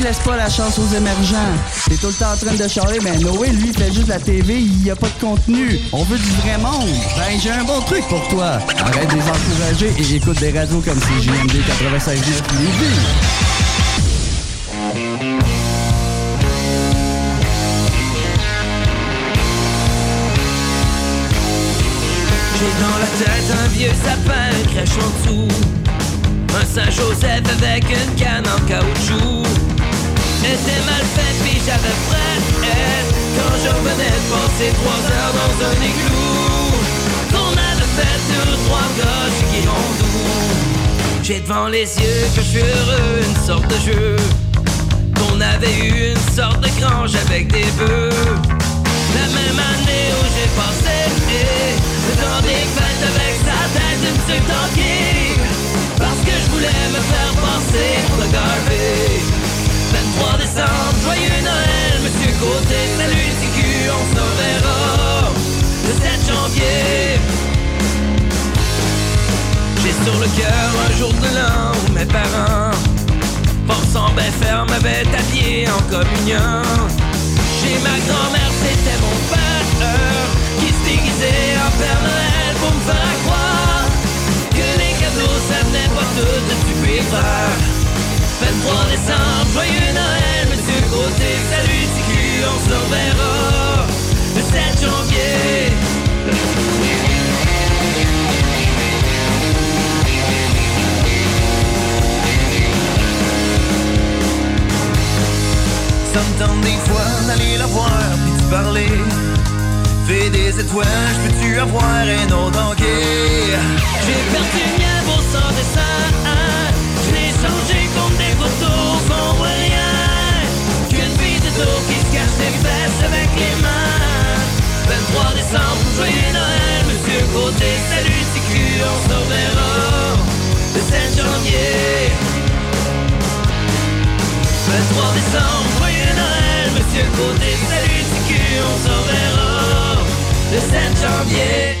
tu laisses pas la chance aux émergents? T'es tout le temps en train de charler, mais Noé, lui, fait juste la TV, il y a pas de contenu. On veut du vrai monde. Ben, j'ai un bon truc pour toi. Arrête de les encourager et écoute des radios comme CJMD 96.9 Lévis. J'ai dans la tête un vieux sapin crèche en dessous Un Saint-Joseph avec une canne en caoutchouc Était mal fait puis j'avais frais Quand je revenais de passer trois heures dans un igloo Qu'on avait fait deux, trois gosses qui doux. J'ai devant les yeux que je suis heureux, une sorte de jeu. Qu'on avait eu une sorte de grange avec des bœufs. La même année où j'ai passé dans des fêtes avec sa tête une petite tanky Parce que je voulais me faire passer pour le Garvey 23 décembre, joyeux Noël, Monsieur Côté, salut TQ, on se reverra Le 7 janvier. J'ai sur le cœur un jour de l'an où mes parents Pensant bien faire m'avaient habillé en communion. Chez ma grand-mère c'était mon père qui se déguisait en Père Noël pour me faire croire que les cadeaux ça venait pas tout de Super 23 décembre, joyeux Noël, Monsieur Côté, salut TQ, on se reverra. Le 7 janvier. Ça me tente des fois d'aller la voir puis de parler. Fais des étoiles, je peux-tu avoir un autre enquête J'ai perdu le mien pour sans dessin Changé contre des photos sans rien Qu'une fille de dos qui se cache les fesses avec les mains. 23 décembre, joyeux Noël, Monsieur Côté, salut TQ, on se reverra le 7 janvier. 23 décembre, joyeux Noël, Monsieur Côté, salut TQ, on se reverra le 7 janvier.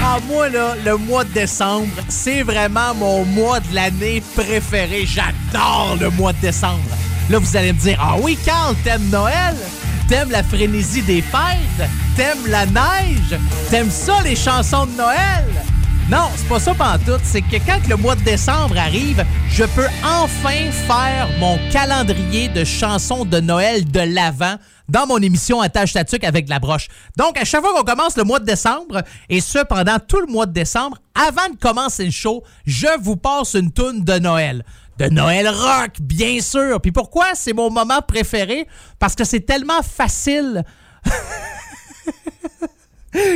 Ah, moi, là, le mois de décembre, c'est vraiment mon mois de l'année préféré. J'adore le mois de décembre. Là, vous allez me dire, ah oui, Carl, t'aimes Noël? T'aimes la frénésie des fêtes? T'aimes la neige? T'aimes ça, les chansons de Noël? Non, c'est pas ça pantoute. C'est que quand le mois de décembre arrive, je peux enfin faire mon calendrier de chansons de Noël de l'Avent dans mon émission Attache Tatuc avec la broche. Donc, à chaque fois qu'on commence le mois de décembre, et ce pendant tout le mois de décembre, avant de commencer le show, je vous passe une toune de Noël. De Noël rock, bien sûr. Puis pourquoi? C'est mon moment préféré? Parce que c'est tellement facile.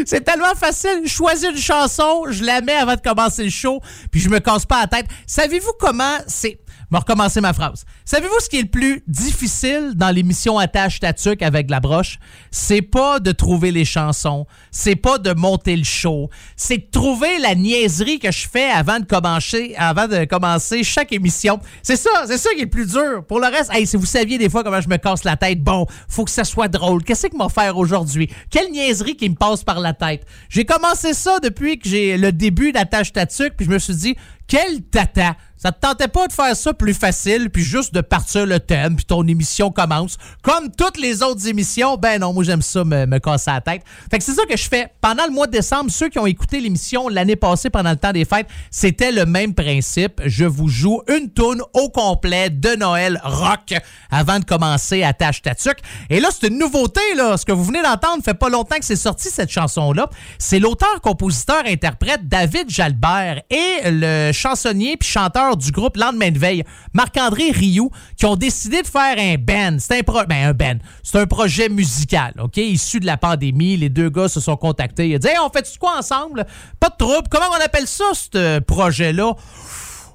C'est tellement facile. Je choisis une chanson, je la mets avant de commencer le show, puis je me casse pas la tête. Savez-vous comment c'est. Vais recommencer ma phrase. Savez-vous ce qui est le plus difficile dans l'émission Attache Tatuc avec la broche? C'est pas de trouver les chansons, c'est pas de monter le show, c'est de trouver la niaiserie que je fais avant de commencer, avant de commencer chaque émission. C'est ça, c'est ça qui est le plus dur. Pour le reste, hey, si vous saviez des fois comment je me casse la tête, bon, faut que ça soit drôle. Qu'est-ce que m'a faire aujourd'hui? Quelle niaiserie qui me passe par la tête? J'ai commencé ça depuis que j'ai le début d'Attache Tatuc, puis je me suis dit, quel tata! Ça te tentait pas de faire ça plus facile, puis juste de partir le thème, puis ton émission commence. Comme toutes les autres émissions, ben non, moi j'aime ça me, me casser la tête. Fait que c'est ça que je fais. Pendant le mois de décembre, ceux qui ont écouté l'émission l'année passée pendant le temps des fêtes, c'était le même principe. Je vous joue une tourne au complet de Noël rock avant de commencer à Tâche Tatuc. Et là, c'est une nouveauté, là. Ce que vous venez d'entendre fait pas longtemps que c'est sorti, cette chanson-là. C'est l'auteur, compositeur, interprète David Jalbert et le chansonnier puis chanteur du groupe Lendemain de veille, Marc-André Rioux, qui ont décidé de faire un band. C'est un, pro ben, un band. C'est un projet musical, OK? Issu de la pandémie. Les deux gars se sont contactés. Ils ont dit hey, on fait quoi ensemble? Pas de trouble. Comment on appelle ça, ce projet-là?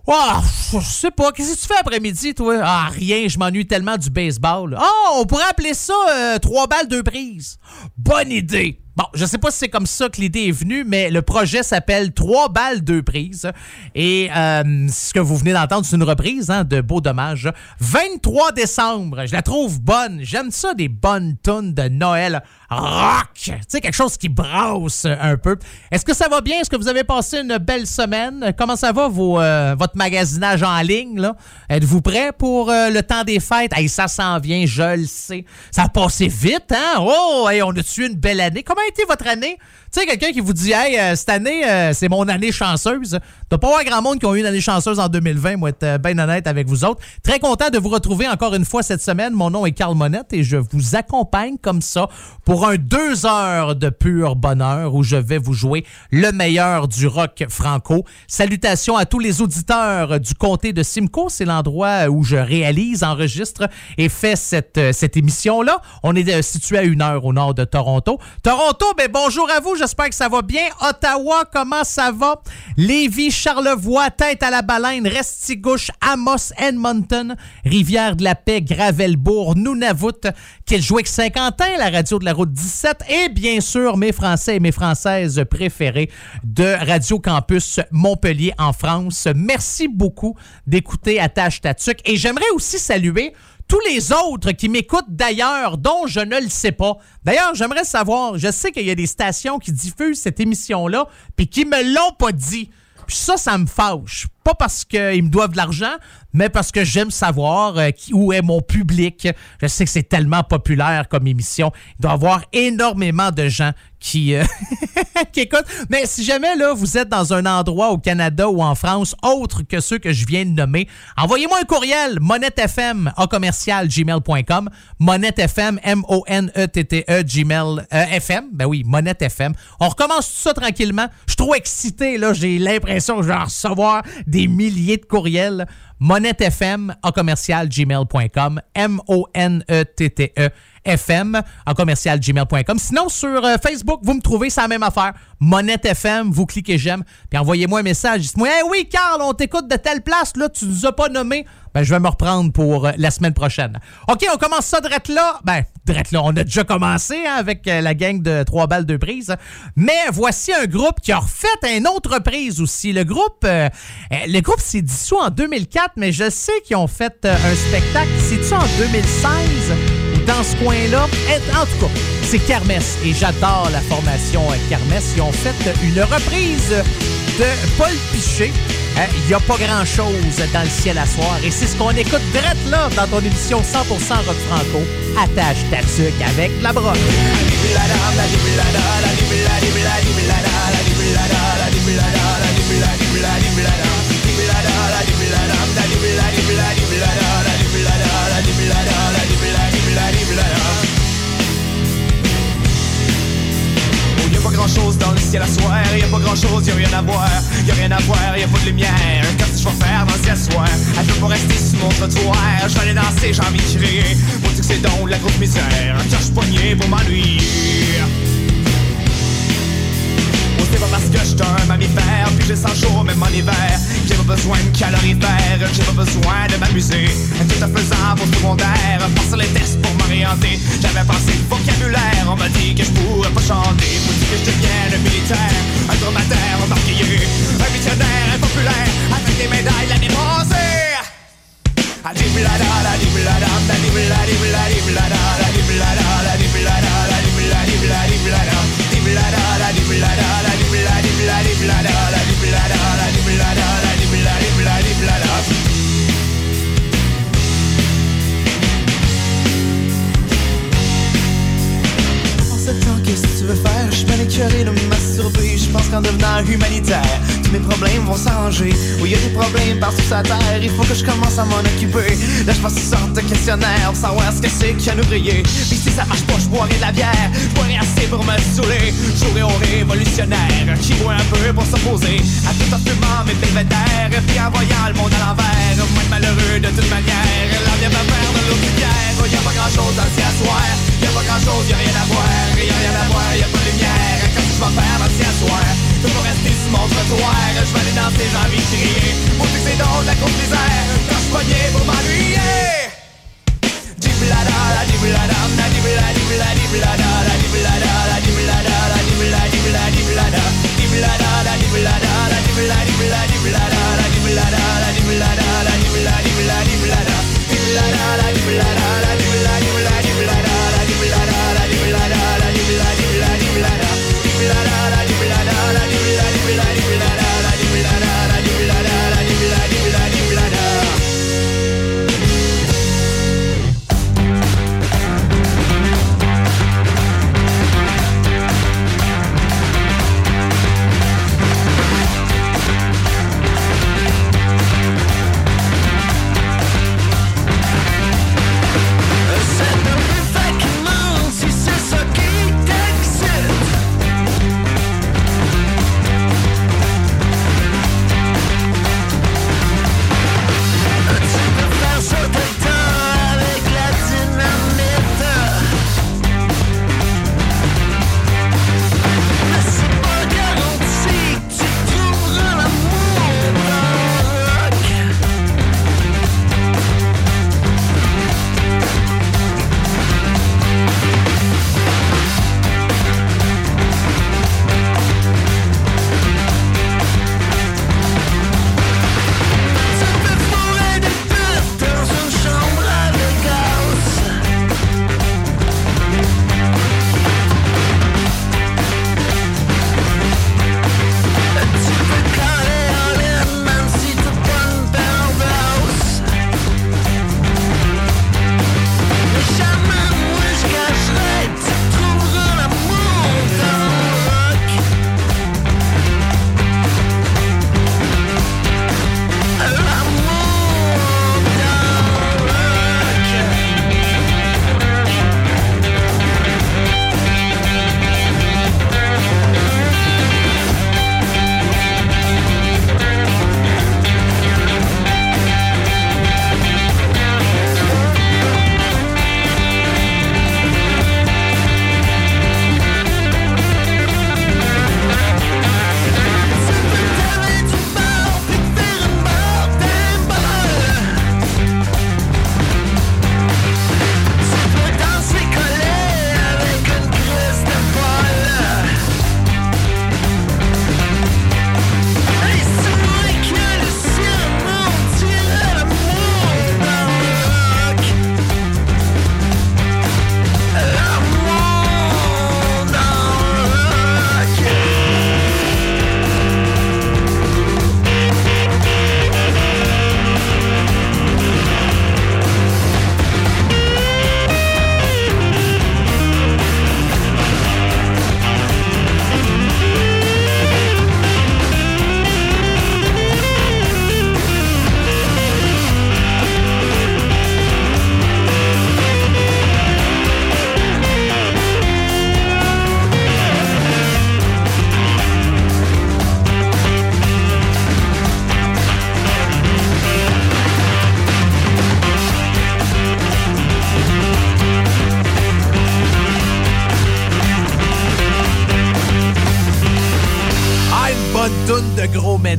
Oh, je sais pas. Qu'est-ce que tu fais après-midi, toi? Ah, rien. Je m'ennuie tellement du baseball. Oh, on pourrait appeler ça euh, trois balles, deux prises. Bonne idée. Bon, je sais pas si c'est comme ça que l'idée est venue, mais le projet s'appelle Trois balles, deux prises. Et euh, ce que vous venez d'entendre, c'est une reprise hein, de Beau Dommage. 23 décembre, je la trouve bonne. J'aime ça, des bonnes tonnes de Noël rock. Tu sais, quelque chose qui brasse un peu. Est-ce que ça va bien? Est-ce que vous avez passé une belle semaine? Comment ça va, vos, euh, votre magasinage en ligne? là? Êtes-vous prêt pour euh, le temps des fêtes? Hey, ça s'en vient, je le sais. Ça a passé vite, hein? Oh, hey, on a tué une belle année? Comment été votre année? Tu sais, quelqu'un qui vous dit, hey, euh, cette année, euh, c'est mon année chanceuse. T'as pas voir grand monde qui ont eu une année chanceuse en 2020, moi, être euh, bien honnête avec vous autres. Très content de vous retrouver encore une fois cette semaine. Mon nom est Carl Monette et je vous accompagne comme ça pour un deux heures de pur bonheur où je vais vous jouer le meilleur du rock franco. Salutations à tous les auditeurs du comté de Simcoe. C'est l'endroit où je réalise, enregistre et fais cette, cette émission-là. On est situé à une heure au nord de Toronto. Toronto, ben bonjour à vous j'espère que ça va bien. Ottawa, comment ça va? Lévis, Charlevoix, Tête à la Baleine, Restigouche, Amos, Edmonton, Rivière-de-la-Paix, Gravelbourg, Nunavut, Kiljouic, Saint-Quentin, la radio de la route 17 et bien sûr mes Français et mes Françaises préférés de Radio Campus Montpellier en France. Merci beaucoup d'écouter Attache Tatuc et j'aimerais aussi saluer tous les autres qui m'écoutent d'ailleurs, dont je ne le sais pas. D'ailleurs, j'aimerais savoir, je sais qu'il y a des stations qui diffusent cette émission-là, puis qui me l'ont pas dit. Puis ça, ça me fâche. Pas parce qu'ils me doivent de l'argent, mais parce que j'aime savoir euh, où est mon public. Je sais que c'est tellement populaire comme émission. Il doit y avoir énormément de gens qui, euh, qui écoutent. Mais si jamais là, vous êtes dans un endroit au Canada ou en France autre que ceux que je viens de nommer, envoyez-moi un courriel monettefm à commercial gmail.com monettefm M-O-N-E-T-T-E gmail euh, FM. Ben oui, monettefm. On recommence tout ça tranquillement. Je suis trop excité, là. J'ai l'impression que je vais recevoir des milliers de courriels monettefm à commercial gmail.com M-O-N-E-T-T-E FM en commercial gmail.com. Sinon, sur euh, Facebook, vous me trouvez, c'est la même affaire. Monette FM, vous cliquez j'aime, puis envoyez-moi un message. Dites-moi, hey, oui, Carl, on t'écoute de telle place, là, tu nous as pas nommé. Ben, je vais me reprendre pour euh, la semaine prochaine. OK, on commence ça direct là. Ben, direct là, on a déjà commencé hein, avec euh, la gang de trois balles de prise. Mais voici un groupe qui a refait une autre reprise aussi. Le groupe, le groupe s'est dissous en 2004, mais je sais qu'ils ont fait un spectacle. C'est-tu en 2016? dans ce coin-là? En tout cas, c'est Kermesse et j'adore la formation Kermesse. Ils ont fait une reprise de Paul Piché. Il hein, n'y a pas grand-chose dans le ciel à soir et c'est ce qu'on écoute direct là dans ton émission 100% rock franco. Attache ta tuque avec la broche. Grand chose dans le ciel à soir, y a pas grand chose, y a rien à voir, y a rien à voir, y a pas de lumière. Qu'est-ce que je vais faire dans ce soir? Je peux pas rester sur mon trottoir, je vais aller danser, j'ai envie de crier. Moi, tu que c'est donc la grosse misère, tiens, je poigné pour m'ennuyer parce que je un mammifère Puis j'ai 100 jours même en hiver J'ai pas besoin de calorifère J'ai pas besoin de m'amuser. Tout en faisant pour secondaire Passer les tests pour m'orienter. J'avais pensé le vocabulaire On m'a dit que je pourrais pas chanter. Faut que je devienne un militaire Un dromadaire embarqué Un missionnaire impopulaire Avec des médailles l'année passée Je bien écœuré de masturber Je pense qu'en devenant humanitaire mes problèmes vont s'arranger. Oui, y a des problèmes partout sur la terre Il faut que je commence à m'en occuper. Là, je passe une sorte de questionnaire Pour savoir ce que c'est qu'un ouvrier Puis si ça marche pas, je boirai de la bière. Je boirai assez pour me saouler. J'aurai au révolutionnaire Qui voit un peu pour s'opposer À tout en fumant mes belvédères Puis en voyant le monde à l'envers Moi malheureux de toute manière. La vie va faire de l'eau pierre oh, Y'a pas grand chose à s'y asseoir. Y'a pas grand chose, y'a rien à voir Y'a rien à voir, y'a pas de lumière. Que je vais faire à s'y asseoir. Tout pour rester sur mon trottoir Je vais aller danser, j'ai envie de crier Pour c'est drôle la course misère Quand je pognais pour m'ennuyer. Diblada, la diblada, la diblada, diblada, diblada, la diblada, la diblada, la diblada, diblada, diblada, diblada, la diblada, la diblada, diblada, la diblada, la diblada,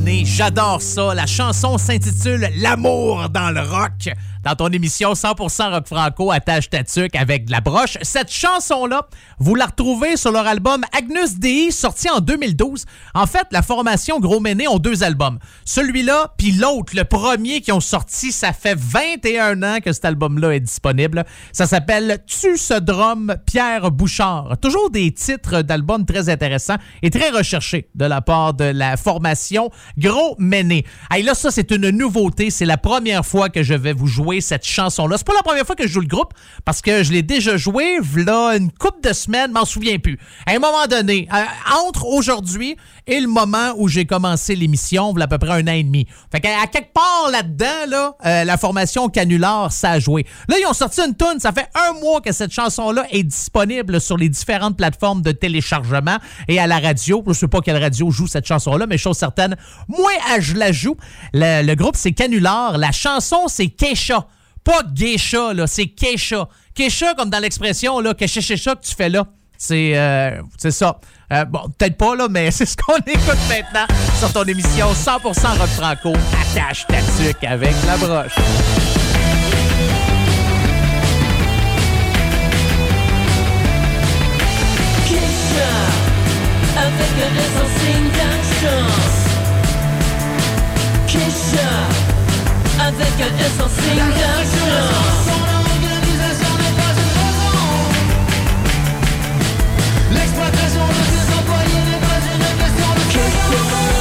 J'adore ça. La chanson s'intitule L'amour dans le rock. Dans ton émission 100% rock franco, attache ta tuque avec de la broche. Cette chanson-là, vous la retrouvez sur leur album Agnus Dei, sorti en 2012. En fait, la formation Gros Méné ont deux albums. Celui-là, puis l'autre, le premier qui ont sorti, ça fait 21 ans que cet album-là est disponible. Ça s'appelle Tu ce drum Pierre Bouchard. Toujours des titres d'albums très intéressants et très recherchés de la part de la formation Gros Méné. Hey, là, ça, c'est une nouveauté. C'est la première fois que je vais vous jouer cette chanson-là. C'est pas la première fois que je joue le groupe parce que je l'ai déjà joué là une couple de semaines, m'en souviens plus. À un moment donné, euh, entre aujourd'hui et le moment où j'ai commencé l'émission, il y a à peu près un an et demi. Fait qu'à à quelque part là-dedans, là, euh, la formation Canular, ça a joué. Là, ils ont sorti une tune. Ça fait un mois que cette chanson-là est disponible sur les différentes plateformes de téléchargement et à la radio. Je sais pas quelle radio joue cette chanson-là, mais chose certaine, moi, je la joue. Le, le groupe, c'est Canular. La chanson, c'est Keisha. Pas Geisha, là, c'est Keisha. Keisha, comme dans l'expression, là, que que tu fais là. C'est euh, ça. Euh, bon, peut-être pas, là, mais c'est ce qu'on écoute maintenant sur ton émission 100% rock franco. Attache ta tuque avec la broche. Avec un Thank you.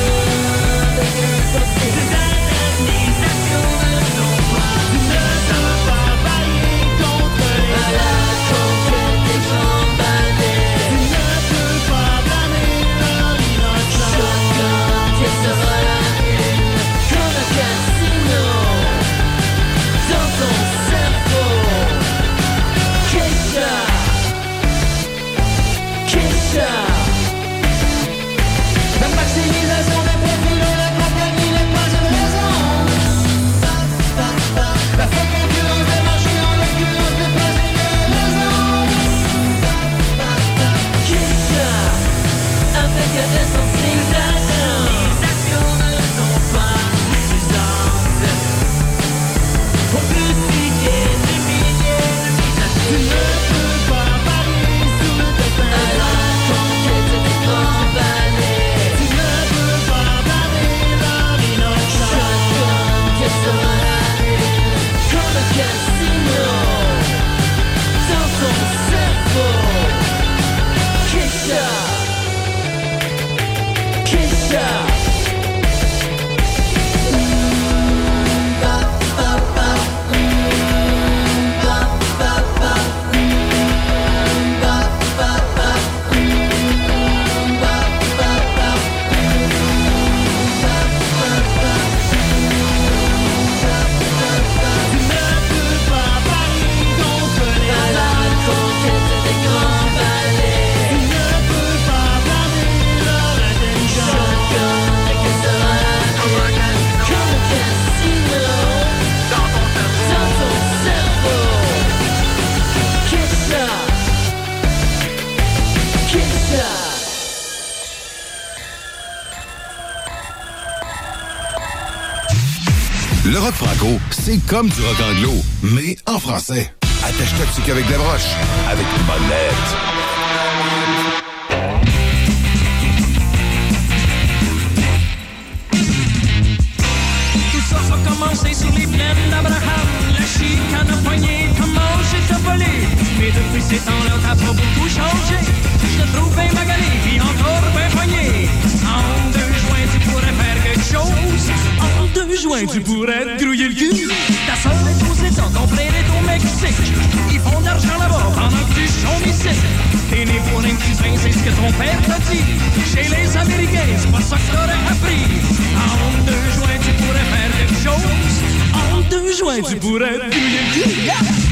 Chance. c'est comme du rock anglo, mais en français. Attache-toi qu'avec la broche, avec une bonne lettre. Commencé sur les plaines d'Abraham. La chicane a poigné, comment j'ai volé. Mais depuis ces temps-là, t'as pas beaucoup changé. Je te trouve bien magalé, puis encore bien poigné. Joints, tu pourrais te grouiller le cul. Ta soeur est aux États, ton frère est au Mexique. Ils font de l'argent là-bas pendant que tu chômes ici. T'es né pour un cousin, c'est ce que ton père t'a dit. Chez les Américains, c'est pas ça que t'aurais appris. En deux joints, tu pourrais faire quelque chose. En deux joints, tu pourrais te grouiller le cul.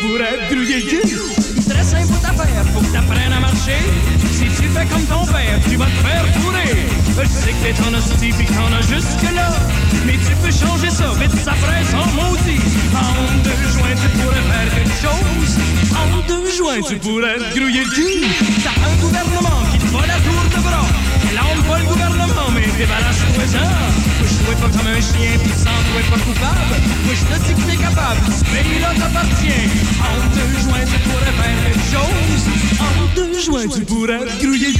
Grouiller le cul. Très simple ta faire, faut que t'apprennes à marcher. Si tu fais comme ton père, tu vas te faire fourrer. Je sais que t'es en hostie pis t'en as jusque-là. Mais tu peux changer ça, vite ça ferait sans maudit. En deux joints, tu pourrais faire quelque chose. En deux joints, tu pourrais te grouiller. T'as un gouvernement qui te va la tour de bras. On pas le gouvernement, mais débarrasse-toi ça. Moi, je pas comme un chien, pis sans toi pas coupable. Moi, je te dis que t'es capable, ce pays-là t'appartient. En deux joints, tu pourrais faire quelque chose. En deux joints, tu pourrais grouiller le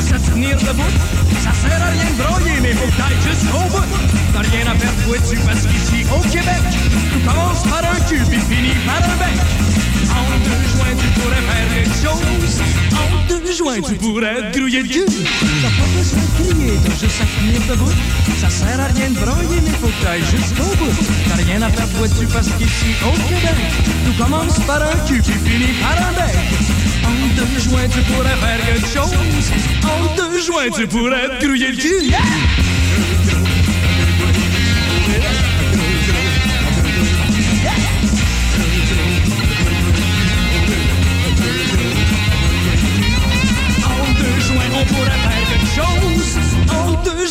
tenir debout. Ça sert à rien de broyer, mais faut que t'ailles jusqu'au bout. T'as rien à faire de dessus parce qu'ici au Québec, tout commence par un cul puis finit par un bec. En deux joints, tu pourrais faire quelque chose. En deux joints, tu pourrais te grouiller le cul. T'as pas besoin de crier, t'as juste à tenir debout. Ça sert à rien de broyer, mais faut jusqu'au bout. T'as rien à faire de dessus parce qu'ici au Québec, tout commence par un cul puis finit par un bec. En deux joints, tu pourrais faire quelque chose. En deux joints, tu pourrais te grouiller le cul. On pourrait faire quelque chose. En deux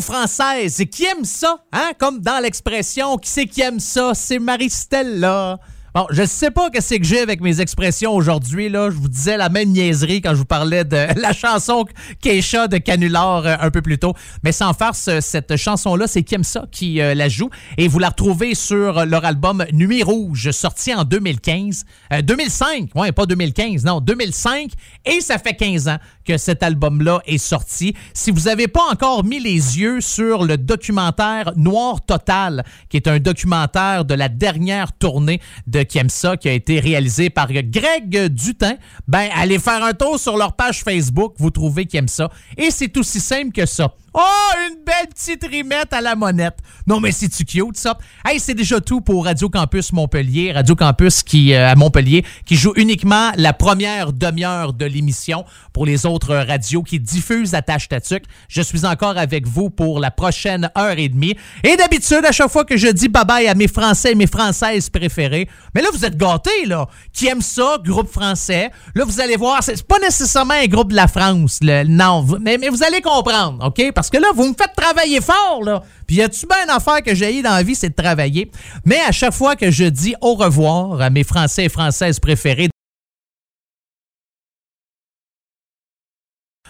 française, qui aime ça, hein? Comme dans l'expression, qui c'est qui aime ça? C'est Marie-Stella. Bon, je sais pas qu'est-ce que j'ai avec mes expressions aujourd'hui, là. Je vous disais la même niaiserie quand je vous parlais de la chanson Keisha de Canular euh, un peu plus tôt. Mais sans farce, euh, cette chanson-là, c'est aime ça qui euh, la joue. Et vous la retrouvez sur leur album Nuit Rouge, sorti en 2015. Euh, 2005, ouais, pas 2015, non, 2005. Et ça fait 15 ans que cet album-là est sorti. Si vous n'avez pas encore mis les yeux sur le documentaire Noir Total, qui est un documentaire de la dernière tournée de Qui aime ça, qui a été réalisé par Greg Dutin, ben allez faire un tour sur leur page Facebook, vous trouvez Qui aime ça. Et c'est aussi simple que ça. Oh, une belle petite rimette à la monette. Non, mais c'est-tu cute, ça? Hey, c'est déjà tout pour Radio Campus Montpellier. Radio Campus qui, euh, à Montpellier, qui joue uniquement la première demi-heure de l'émission pour les autres radios qui diffusent à Tâche Tatuc. Je suis encore avec vous pour la prochaine heure et demie. Et d'habitude, à chaque fois que je dis bye-bye à mes Français et mes Françaises préférées, mais là, vous êtes gâtés, là. Qui aiment ça, groupe français. Là, vous allez voir, c'est pas nécessairement un groupe de la France, là. Non, mais, mais vous allez comprendre, OK? Parce que là, vous me faites travailler fort, là. Puis y a-tu bien une affaire que j'ai dans la vie, c'est de travailler? Mais à chaque fois que je dis au revoir à mes Français et Françaises préférés,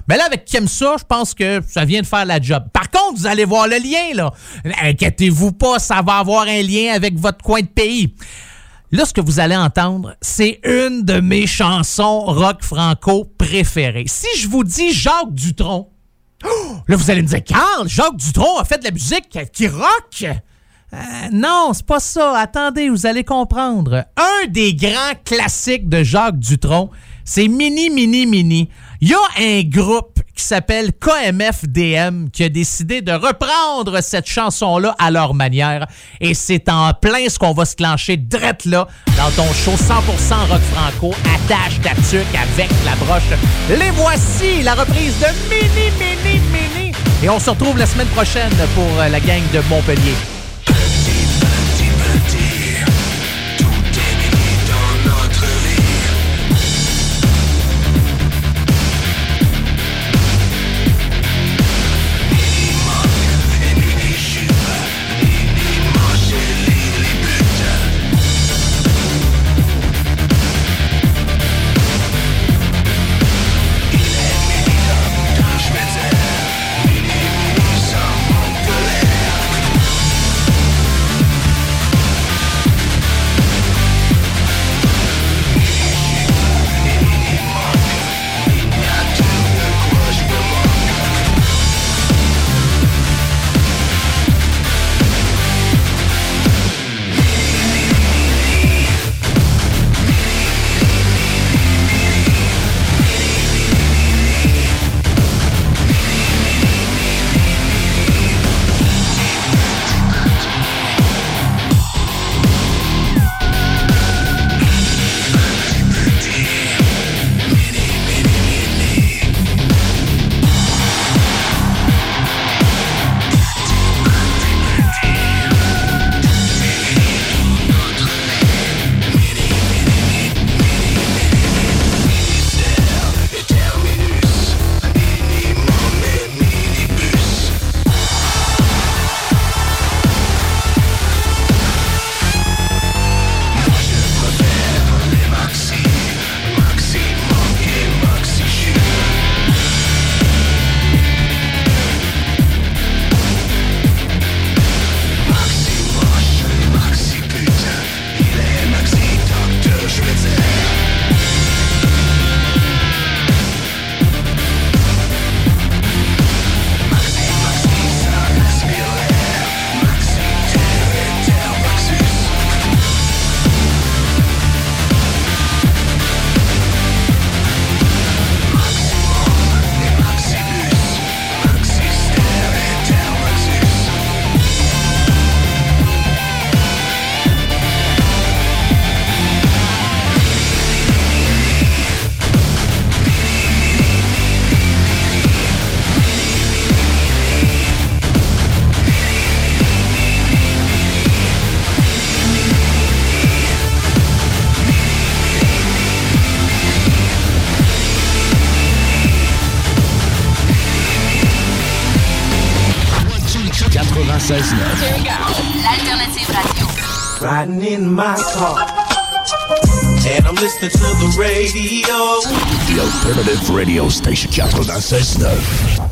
Mais là, avec Kemsa, je pense que ça vient de faire la job. Par contre, vous allez voir le lien, là. Inquiétez-vous pas, ça va avoir un lien avec votre coin de pays. Là, ce que vous allez entendre, c'est une de mes chansons rock franco préférées. Si je vous dis Jacques Dutronc, oh, là, vous allez me dire, Carl, Jacques Dutronc a fait de la musique qui rock? Euh, non, c'est pas ça. Attendez, vous allez comprendre. Un des grands classiques de Jacques Dutronc, c'est Mini, Mini, Mini. Il y a un groupe qui s'appelle KMFDM qui a décidé de reprendre cette chanson-là à leur manière. Et c'est en plein ce qu'on va se clencher drette là dans ton show 100% rock franco. Attache ta tuque avec la broche. Les voici, la reprise de Mini, Mini, Mini. Et on se retrouve la semaine prochaine pour la gang de Montpellier. L'alternative radio. Riding in my car. And I'm listening to the radio. The Alternative Radio Station 96.9.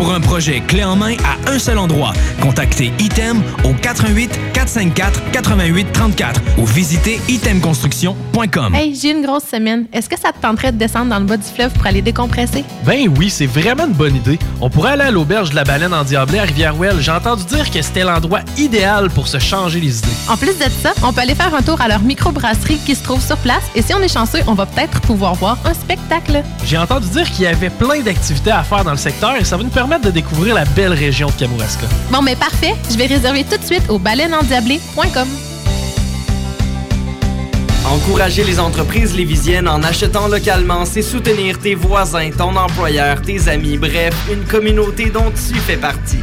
Pour un projet clé en main à un seul endroit, contactez Item au 88 454 88 34 ou visitez itemconstruction.com. Hey, j'ai une grosse semaine. Est-ce que ça te tenterait de descendre dans le bas du fleuve pour aller décompresser? Ben oui, c'est vraiment une bonne idée. On pourrait aller à l'auberge de la baleine en Diablé à Rivière-Ouelle. J'ai entendu dire que c'était l'endroit idéal pour se changer les idées. En plus de ça, on peut aller faire un tour à leur microbrasserie qui se trouve sur place et si on est chanceux, on va peut-être pouvoir voir un spectacle. J'ai entendu dire qu'il y avait plein d'activités à faire dans le secteur et ça va nous permettre de découvrir la belle région de Kamouraska. Bon, mais parfait. Je vais réserver tout de suite au baleineendiablé.com. Encourager les entreprises lévisiennes en achetant localement, c'est soutenir tes voisins, ton employeur, tes amis, bref, une communauté dont tu fais partie.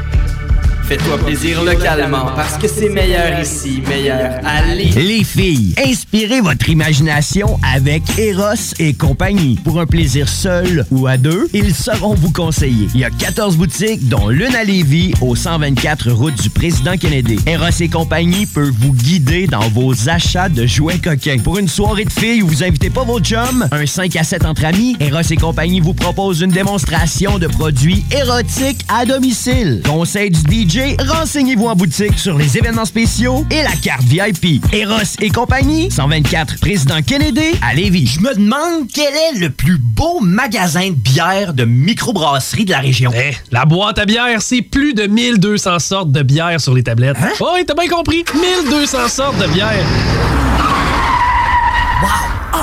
Fais-toi plaisir localement parce que c'est meilleur ici, meilleur Lévis. Les filles, inspirez votre imagination avec Eros et compagnie. Pour un plaisir seul ou à deux, ils sauront vous conseiller. Il y a 14 boutiques, dont l'une à Lévis, au 124 route du Président Kennedy. Eros et compagnie peut vous guider dans vos achats de jouets coquins. Pour une soirée de filles où vous invitez pas vos chums, un 5 à 7 entre amis, Eros et compagnie vous propose une démonstration de produits érotiques à domicile. Conseil du DJ, renseignez-vous en boutique sur les événements spéciaux et la carte VIP. Eros et compagnie, 124 Président Kennedy à Lévis. Je me demande quel est le plus beau magasin de bière de microbrasserie de la région. Eh, la boîte à bière, c'est plus de 1200 sortes de bière sur les tablettes. Hein? Oh, oui, t'as bien compris. 1200 sortes de bière.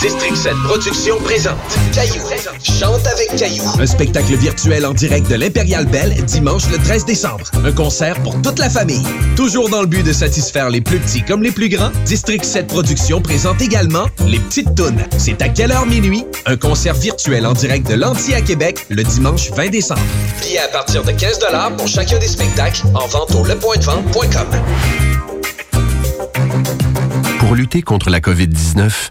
District 7 Productions présente Caillou. Chante avec Caillou. Un spectacle virtuel en direct de l'Impérial Belle dimanche le 13 décembre. Un concert pour toute la famille. Toujours dans le but de satisfaire les plus petits comme les plus grands, District 7 Productions présente également Les Petites Tounes. C'est à quelle heure minuit? Un concert virtuel en direct de l'Anti à Québec le dimanche 20 décembre. Billets à partir de 15 pour chacun des spectacles en vente au lepointdevente.com. Pour lutter contre la COVID-19,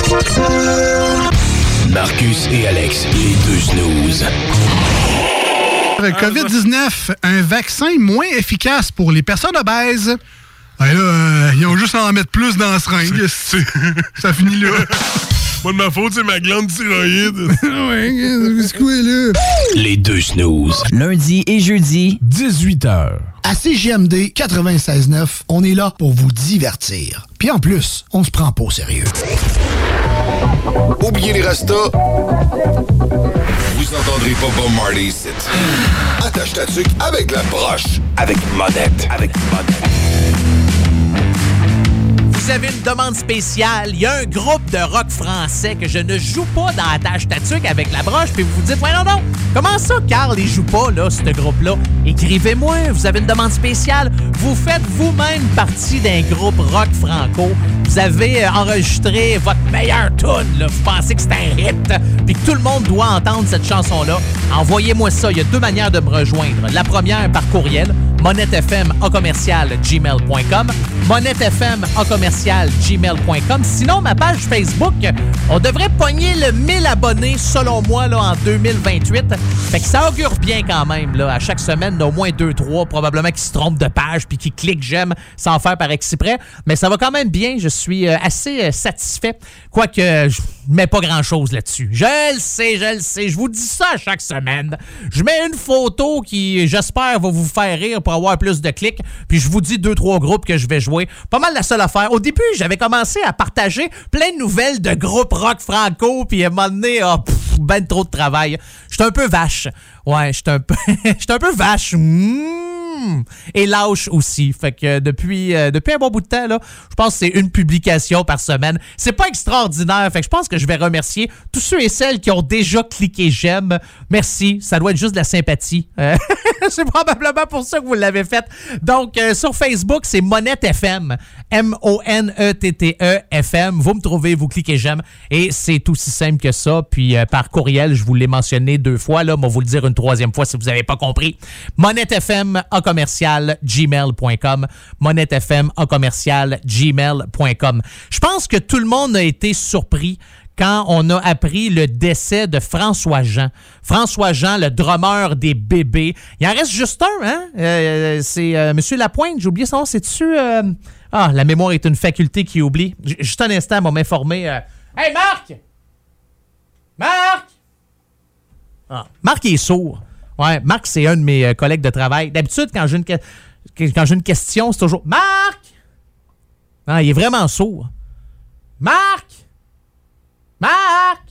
Marcus et Alex, les deux snooze. COVID-19, un vaccin moins efficace pour les personnes obèses. Ben là, euh, ils ont juste à en mettre plus dans la seringue. Ça finit là. Pas de ma faute, c'est ma glande thyroïde. ouais, c'est quoi là? Les deux snooze. Lundi et jeudi, 18h. À CGMD 96.9, on est là pour vous divertir. Puis en plus, on se prend pas au sérieux. Oubliez les restos. Vous entendrez pas Bob Marley ici. Attache ta tuque avec la broche. Avec monette. Avec monette. Vous avez une demande spéciale. Il y a un groupe de rock français que je ne joue pas dans Attache Tatuc avec la broche, puis vous vous dites, ouais, non, non, comment ça, Carl, il joue pas, là, ce groupe-là? Écrivez-moi, vous avez une demande spéciale. Vous faites vous-même partie d'un groupe rock franco. Vous avez euh, enregistré votre meilleure tune, là. Vous pensez que c'est un hit, puis que tout le monde doit entendre cette chanson-là. Envoyez-moi ça. Il y a deux manières de me rejoindre. La première, par courriel, monettefm en commercial gmail.com, monettefm en commercial gmail.com. Sinon, ma page Facebook, on devrait pogner le 1000 abonnés selon moi en 2028. Fait que ça augure bien quand même. À chaque semaine, au moins 2-3 probablement qui se trompent de page puis qui cliquent j'aime sans faire par exprès. Mais ça va quand même bien. Je suis euh, assez euh, satisfait. Quoique, mets pas grand-chose là-dessus. Je le sais, je le sais. Je vous dis ça chaque semaine. Je mets une photo qui, j'espère, va vous faire rire pour avoir plus de clics. Puis je vous dis deux, trois groupes que je vais jouer. Pas mal la seule affaire. Au début, j'avais commencé à partager plein de nouvelles de groupes rock franco. Puis à un donné, pff, ben trop de travail. J'étais un peu vache. Ouais, j'étais un peu, j'étais un peu vache. Mmh. Et lâche aussi. Fait que depuis, euh, depuis un bon bout de temps, là, je pense que c'est une publication par semaine. C'est pas extraordinaire. Fait que je pense que je vais remercier tous ceux et celles qui ont déjà cliqué j'aime. Merci. Ça doit être juste de la sympathie. Euh, c'est probablement pour ça que vous l'avez fait. Donc, euh, sur Facebook, c'est Monette FM. M-O-N-E-T-T-E FM. Vous me trouvez, vous cliquez j'aime. Et c'est aussi simple que ça. Puis euh, par courriel, je vous l'ai mentionné deux fois. Là, mais vous le dire une troisième fois si vous n'avez pas compris. Monette FM en commercial gmail.com. Commercial gmail.com. Je pense que tout le monde a été surpris quand on a appris le décès de François Jean. François Jean, le drummer des bébés. Il en reste juste un, hein? Euh, c'est euh, Monsieur Lapointe, j'ai oublié son nom. C'est-tu... euh, Ah, la mémoire est une faculté qui oublie. Juste un instant, on va m'informer. euh. Hey, Marc! Marc! Ah, Marc est sourd. Ouais, Marc, c'est un de mes euh, collègues de travail. D'habitude, quand j'ai une, quand j'ai une question, c'est toujours Marc! Ah, il est vraiment sourd. Marc! Marc!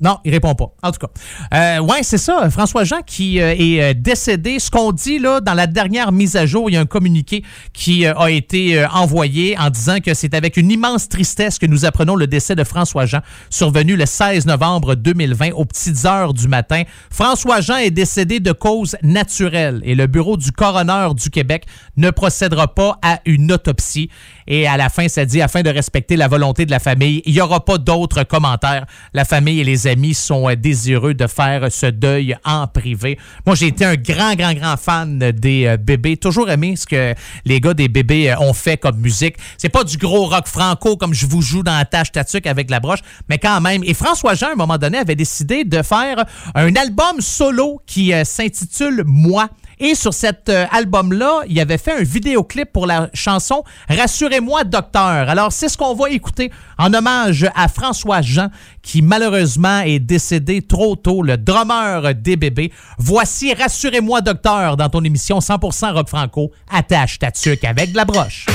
Non, il répond pas. En tout cas. Euh, ouais, c'est ça. François Jean qui euh, est euh, décédé. Ce qu'on dit là, dans la dernière mise à jour, il y a un communiqué qui euh, a été envoyé en disant que c'est avec une immense tristesse que nous apprenons le décès de François Jean, survenu le 16 novembre 2020 aux petites heures du matin. François Jean est décédé de cause naturelle et le bureau du coroner du Québec ne procédera pas à une autopsie. Et à la fin, ça dit, afin de respecter la volonté de la famille, il n'y aura pas d'autres commentaires. La famille et les sont euh, désireux de faire ce deuil en privé. Moi, j'ai été un grand, grand, grand fan des euh, bébés. Toujours aimé ce que les gars des bébés euh, ont fait comme musique. C'est pas du gros rock franco comme je vous joue dans la tâche tatuc avec la broche, mais quand même. Et François Jean, à un moment donné, avait décidé de faire un album solo qui euh, s'intitule Moi. Et sur cet euh, album-là, il avait fait un vidéoclip pour la chanson Rassurez-moi, docteur. Alors, c'est ce qu'on va écouter en hommage à François Jean, qui malheureusement est décédé trop tôt, le drummer des bébés. Voici Rassurez-moi, docteur, dans ton émission 100% rock franco, attache ta tuque avec de la broche.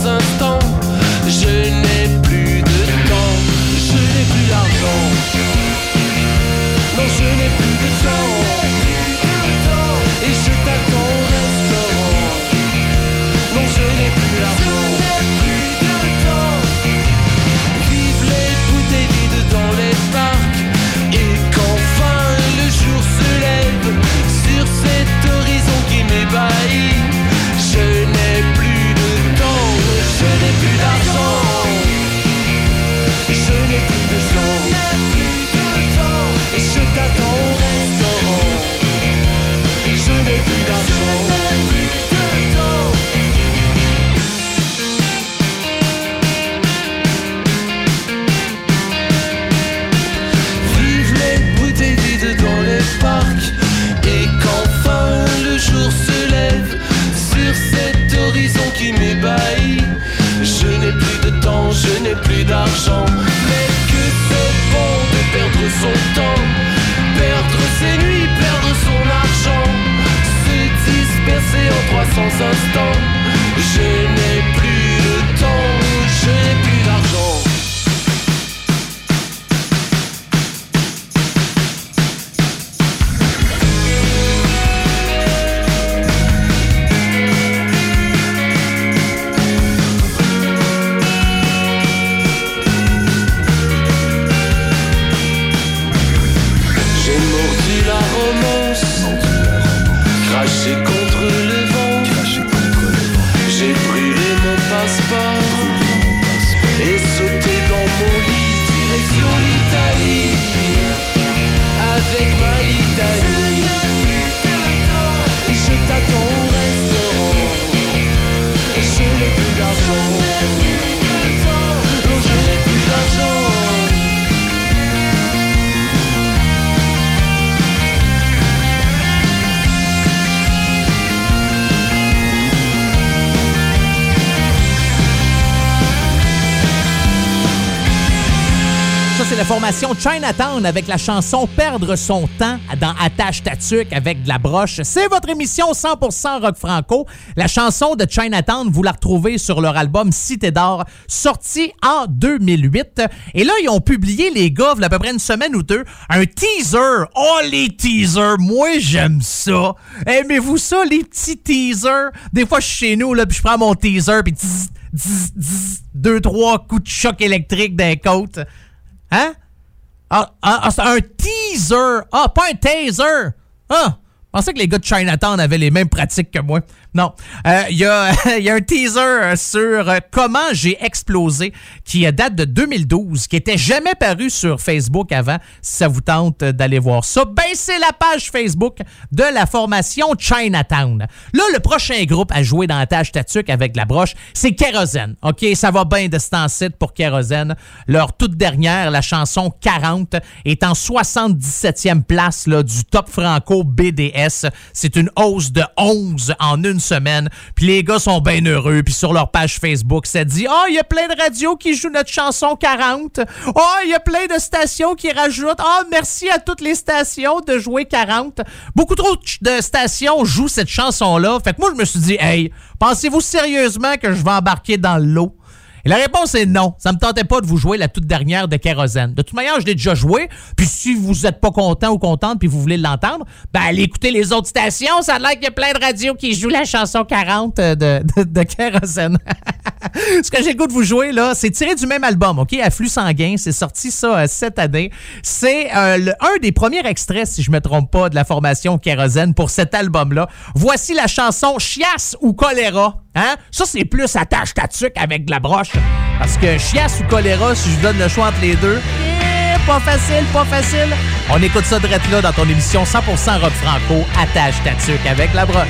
sonst avec la chanson Perdre son temps dans Attache Tatuc avec de la broche. C'est votre émission 100% rock franco. La chanson de Chinatown, vous la retrouvez sur leur album Cité d'or, sorti en 2008. Et là, ils ont publié, les gars, il y a à peu près une semaine ou deux, un teaser. Oh, les teasers! Moi, j'aime ça. Aimez-vous ça, les petits teasers? Des fois, je suis chez nous, là, puis je prends mon teaser, puis zzz, zzz, deux, trois coups de choc électrique d'un côte. Hein? Ah, ah, ah, un teaser. Ah, pas un taser. Ah, je pensais que les gars de Chinatown avaient les mêmes pratiques que moi. Non. Euh, Il y, a, il y a un teaser sur euh, comment j'ai explosé qui euh, date de 2012, qui était jamais paru sur Facebook avant. Si ça vous tente d'aller voir ça, ben c'est la page Facebook de la formation Chinatown. Là, le prochain groupe à jouer dans la tâche tatuc avec la broche, c'est Kérosène. OK, ça va bien de temps-ci pour Kérosène. Leur toute dernière, la chanson 40, est en 77e place du top franco C'est une hausse de 11 en une semaine. Puis les gars sont bien heureux. Puis sur leur page Facebook, ça dit « Ah, il y a plein de radios qui jouent notre chanson 40. Ah, il y a plein de stations qui rajoutent. Ah, merci à toutes les stations de jouer 40. » Beaucoup trop de stations jouent cette chanson-là. Fait que moi, je me suis dit « Hey, pensez-vous sérieusement que je vais embarquer dans l'eau? » Et la réponse est non. Ça me tentait pas de vous jouer la toute dernière de Kérosène. De toute manière, je l'ai déjà joué. Puis si vous êtes pas content ou contente puis vous voulez l'entendre, ben allez écouter les autres stations. Ça a l'air qu'il y a plein de radios qui jouent la chanson 40 de, de, de Kérosène. Ce que j'ai le goût de vous jouer, là, c'est tiré du même album, OK? Afflux sanguin. C'est sorti ça euh, cette année. C'est euh, un des premiers extraits, si je me trompe pas, de la formation Kérosène pour cet album-là. Voici la chanson Chiasse ou choléra. Hein? Ça, c'est plus attache ta avec de la broche. Parce que chiasse ou choléra, si je vous donne le choix entre les deux, eh, pas facile, pas facile. On écoute ça direct là dans ton émission 100% rock franco, attache ta avec la broche.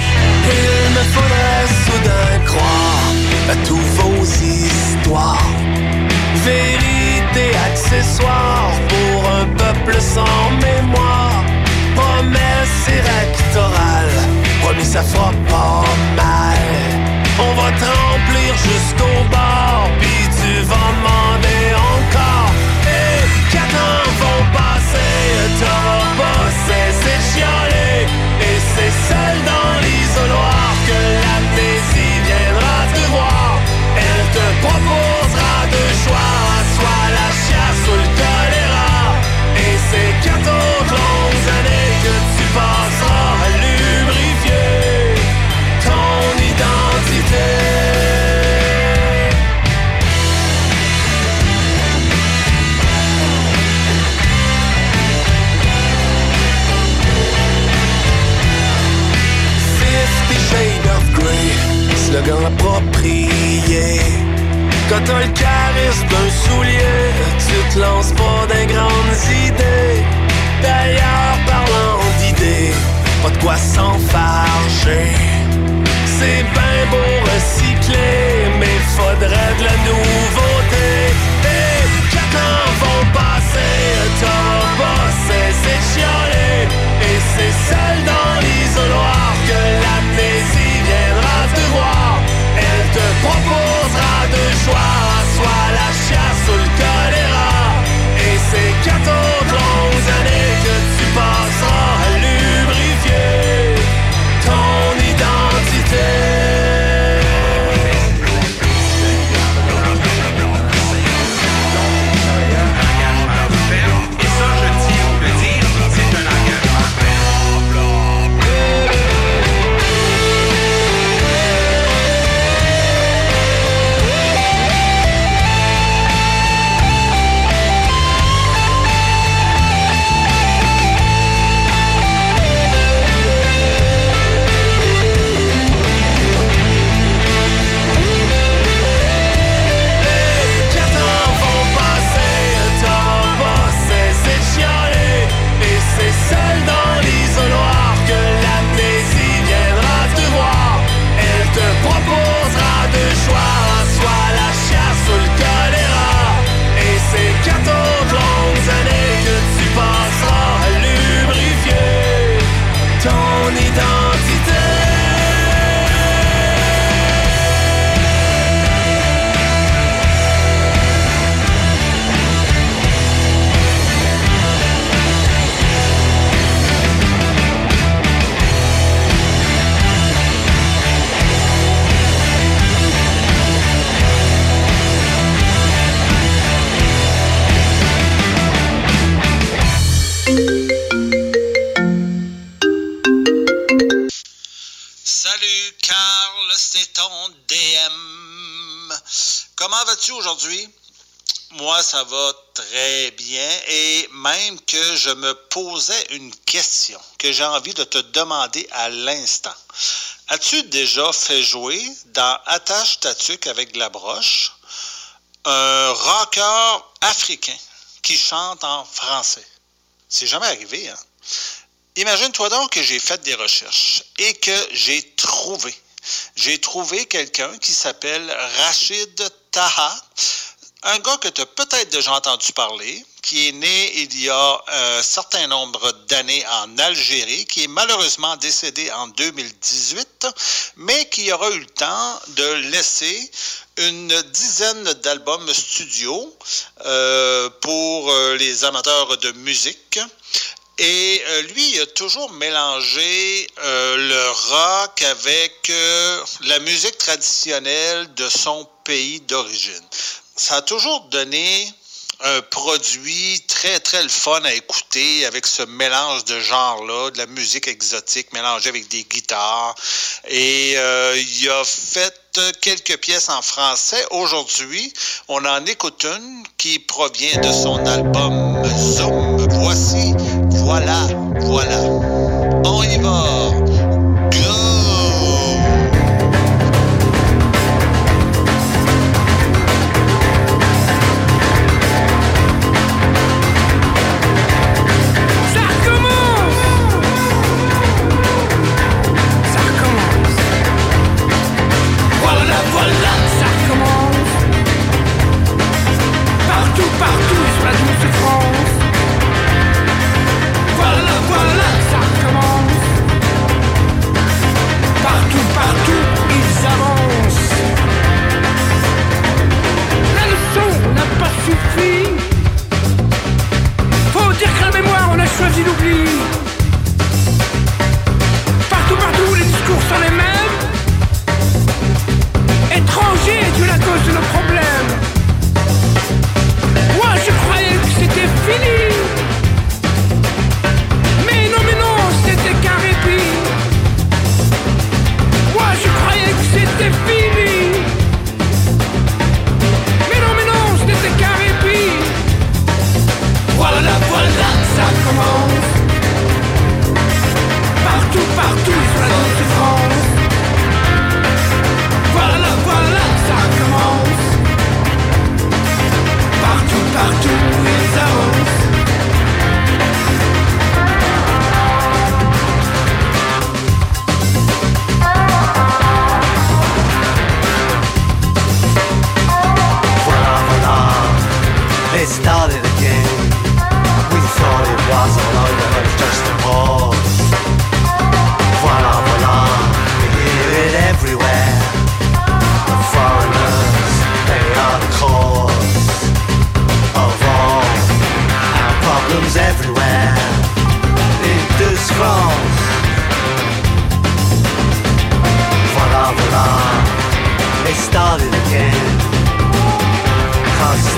À tous vos histoires. Vérité accessoire pour un peuple sans mémoire. Promesse électorale, promis ça fera pas mal. On va te remplir jusqu'au bord, proposera deux choix, soit la chasse ou le choléra. Et ces quatre autres longues années que tu passeras à lubrifier ton identité. slogan approprié quand t'as le charisme d'un soulier, tu te lances pas des grandes idées. D'ailleurs, parlant d'idées, pas de quoi s'enfarger. C'est ben beau recycler, mais faudrait de la nouveauté. Et quatre ans vont passer, t'auras pas cessé de. Et c'est seul dans l'isoloir que l'amnésie viendra te voir. Elle te proposera deux choix, soit la chasse ou le choléra. Et c'est quatre aujourd'hui? Moi, ça va très bien et même que je me posais une question que j'ai envie de te demander à l'instant. As-tu déjà fait jouer dans Attache ta tuque avec de la broche un rocker africain qui chante en français? C'est jamais arrivé, hein? Imagine-toi donc que j'ai fait des recherches et que j'ai trouvé. J'ai trouvé quelqu'un qui s'appelle Rachid Taha, un gars que tu as peut-être déjà entendu parler, qui est né il y a un certain nombre d'années en Algérie, qui est malheureusement décédé en 2018, mais qui aura eu le temps de laisser une dizaine d'albums studio euh, pour euh, les amateurs de musique. Et euh, lui, il a toujours mélangé euh, le rock avec euh, la musique traditionnelle de son pays d'origine. Ça a toujours donné un produit très, très le fun à écouter avec ce mélange de genres-là, de la musique exotique mélangée avec des guitares. Et il a fait quelques pièces en français. Aujourd'hui, on en écoute une qui provient de son album Zoom. Voici, voilà, voilà. la cause de nos problèmes.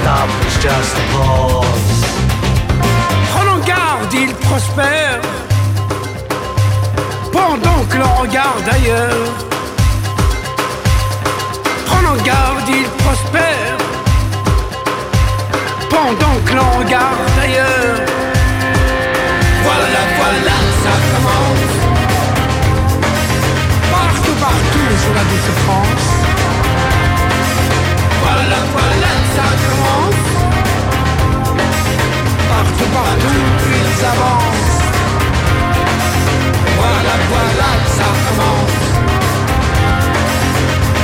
stop, it's. Prenons garde, ils prospèrent. Pendant que l'on regarde ailleurs. Prenons garde, ils prospèrent. Pendant que l'on regarde ailleurs. Voilà, voilà, ça commence. Partout, partout, sur la douce France. Voilà, toilette, ça commence. Partout, partout, ils avancent. Voilà, voilà, ça commence.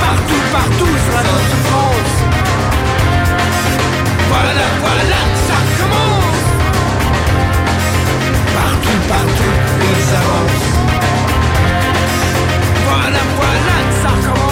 Partout, partout, sur la notre France. Voilà, voilà, ça commence. Partout, partout, ils avancent. Voilà, voilà, ça commence.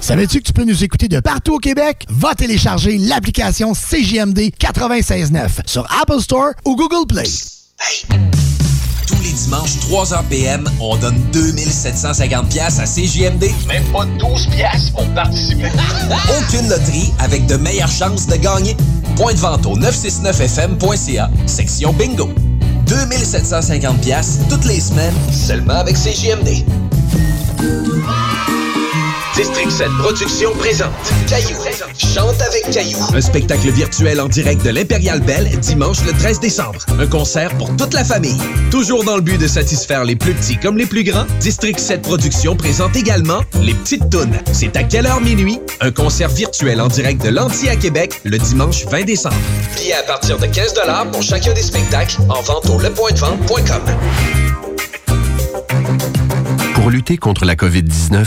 Savais-tu que tu peux nous écouter de partout au Québec? Va télécharger l'application CJMD 96.9 sur Apple Store ou Google Play. Tous les dimanches, 3h PM, on donne 2750 pièces à CJMD. Même pas 12 pièces pour participer. Aucune loterie avec de meilleures chances de gagner. Point de vente au 969fm.ca, section bingo. 2750 pièces toutes les semaines, seulement avec CJMD. District 7 Productions présente Caillou. Chante avec Caillou. Un spectacle virtuel en direct de l'Impérial Belle dimanche le 13 décembre. Un concert pour toute la famille. Toujours dans le but de satisfaire les plus petits comme les plus grands, District 7 Productions présente également Les Petites Tounes. C'est à quelle heure minuit? Un concert virtuel en direct de l'Anti à Québec le dimanche 20 décembre. Billets à partir de 15 pour chacun des spectacles en vente au lepointdevente.com. Pour lutter contre la COVID-19,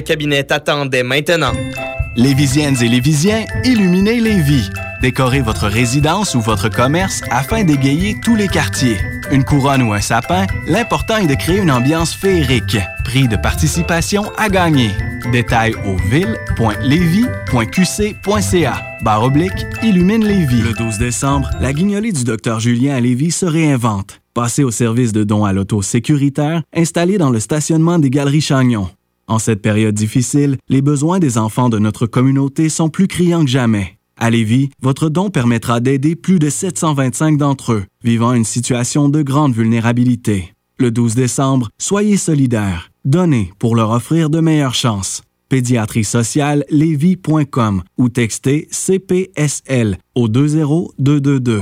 cabinet t'attendait maintenant. Lévisiennes et Lévisiens, illuminez les vies. Décorez votre résidence ou votre commerce afin d'égayer tous les quartiers. Une couronne ou un sapin, l'important est de créer une ambiance féerique. Prix de participation à gagner. Détails au ville.levy.qc.ca. Barre oblique, illumine Lévis. Le 12 décembre, la guignolée du Dr Julien à Lévis se réinvente. Passez au service de dons à l'auto sécuritaire installé dans le stationnement des Galeries Chagnon. En cette période difficile, les besoins des enfants de notre communauté sont plus criants que jamais. À Lévis, votre don permettra d'aider plus de 725 d'entre eux vivant une situation de grande vulnérabilité. Le 12 décembre, soyez solidaires. Donnez pour leur offrir de meilleures chances. Pédiatrie sociale ou textez CPSL au 20222.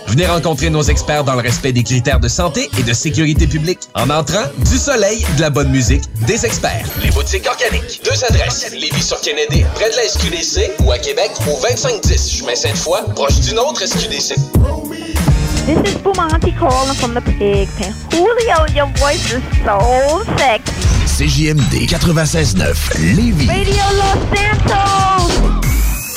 Venez rencontrer nos experts dans le respect des critères de santé et de sécurité publique. En entrant, du soleil, de la bonne musique, des experts. Les boutiques organiques. Deux adresses. Lévis sur Kennedy, près de la SQDC, ou à Québec, au 2510 chemin Sainte-Foy, proche d'une autre SQDC. This is Bumanti calling from the pig pen. Julio, your voice is so sexy. CJMD 96.9 Lévis. Radio Los Santos!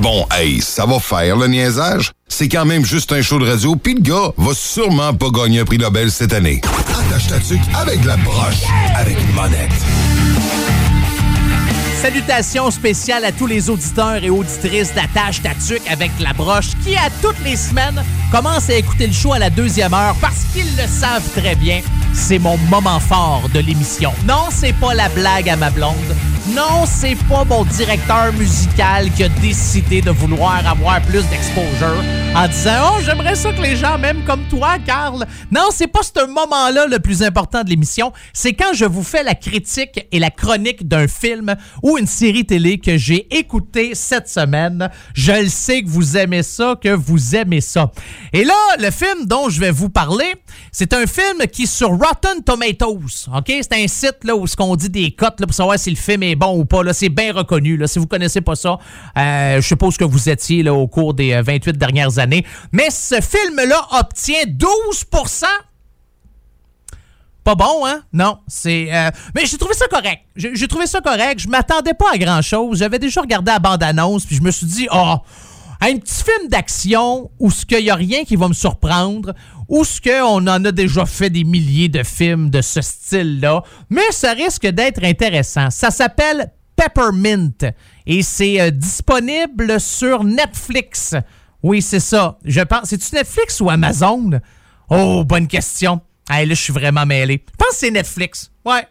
Bon, hey, ça va faire le niaisage. C'est quand même juste un show de radio, puis le gars va sûrement pas gagner un prix Nobel cette année. Attache ta tuque avec la broche, avec une monette. Salutations spéciales à tous les auditeurs et auditrices d'Attache Tatuc avec la broche qui, à toutes les semaines, commencent à écouter le show à la deuxième heure parce qu'ils le savent très bien. C'est mon moment fort de l'émission. Non, c'est pas la blague à ma blonde. Non, c'est pas mon directeur musical qui a décidé de vouloir avoir plus d'exposure en disant Oh, j'aimerais ça que les gens m'aiment comme toi, Carl. Non, c'est pas ce moment-là le plus important de l'émission. C'est quand je vous fais la critique et la chronique d'un film ou une série télé que j'ai écouté cette semaine. Je le sais que vous aimez ça, que vous aimez ça. Et là, le film dont je vais vous parler, c'est un film qui est sur Rotten Tomatoes. OK? C'est un site là, où ce qu'on dit des cotes là, pour savoir si le film est bon ou pas. Là. C'est bien reconnu. Là. Si vous connaissez pas ça, euh, je suppose que vous étiez là, au cours des euh, 28 dernières années. Mais ce film-là obtient 12% pas bon, hein? Non, c'est. euh, Mais j'ai trouvé ça correct. J'ai trouvé ça correct. Je m'attendais pas à grand chose. J'avais déjà regardé la bande-annonce, puis je me suis dit, oh, un petit film d'action où ce qu'il y a rien qui va me surprendre, où ce qu'on en a déjà fait des milliers de films de ce style-là, mais ça risque d'être intéressant. Ça s'appelle Peppermint et c'est euh, disponible sur Netflix. Oui, c'est ça. Je pense. C'est-tu Netflix ou Amazon? Oh, bonne question. Hey, là, je suis vraiment mêlé. Je pense que c'est Netflix. Ouais.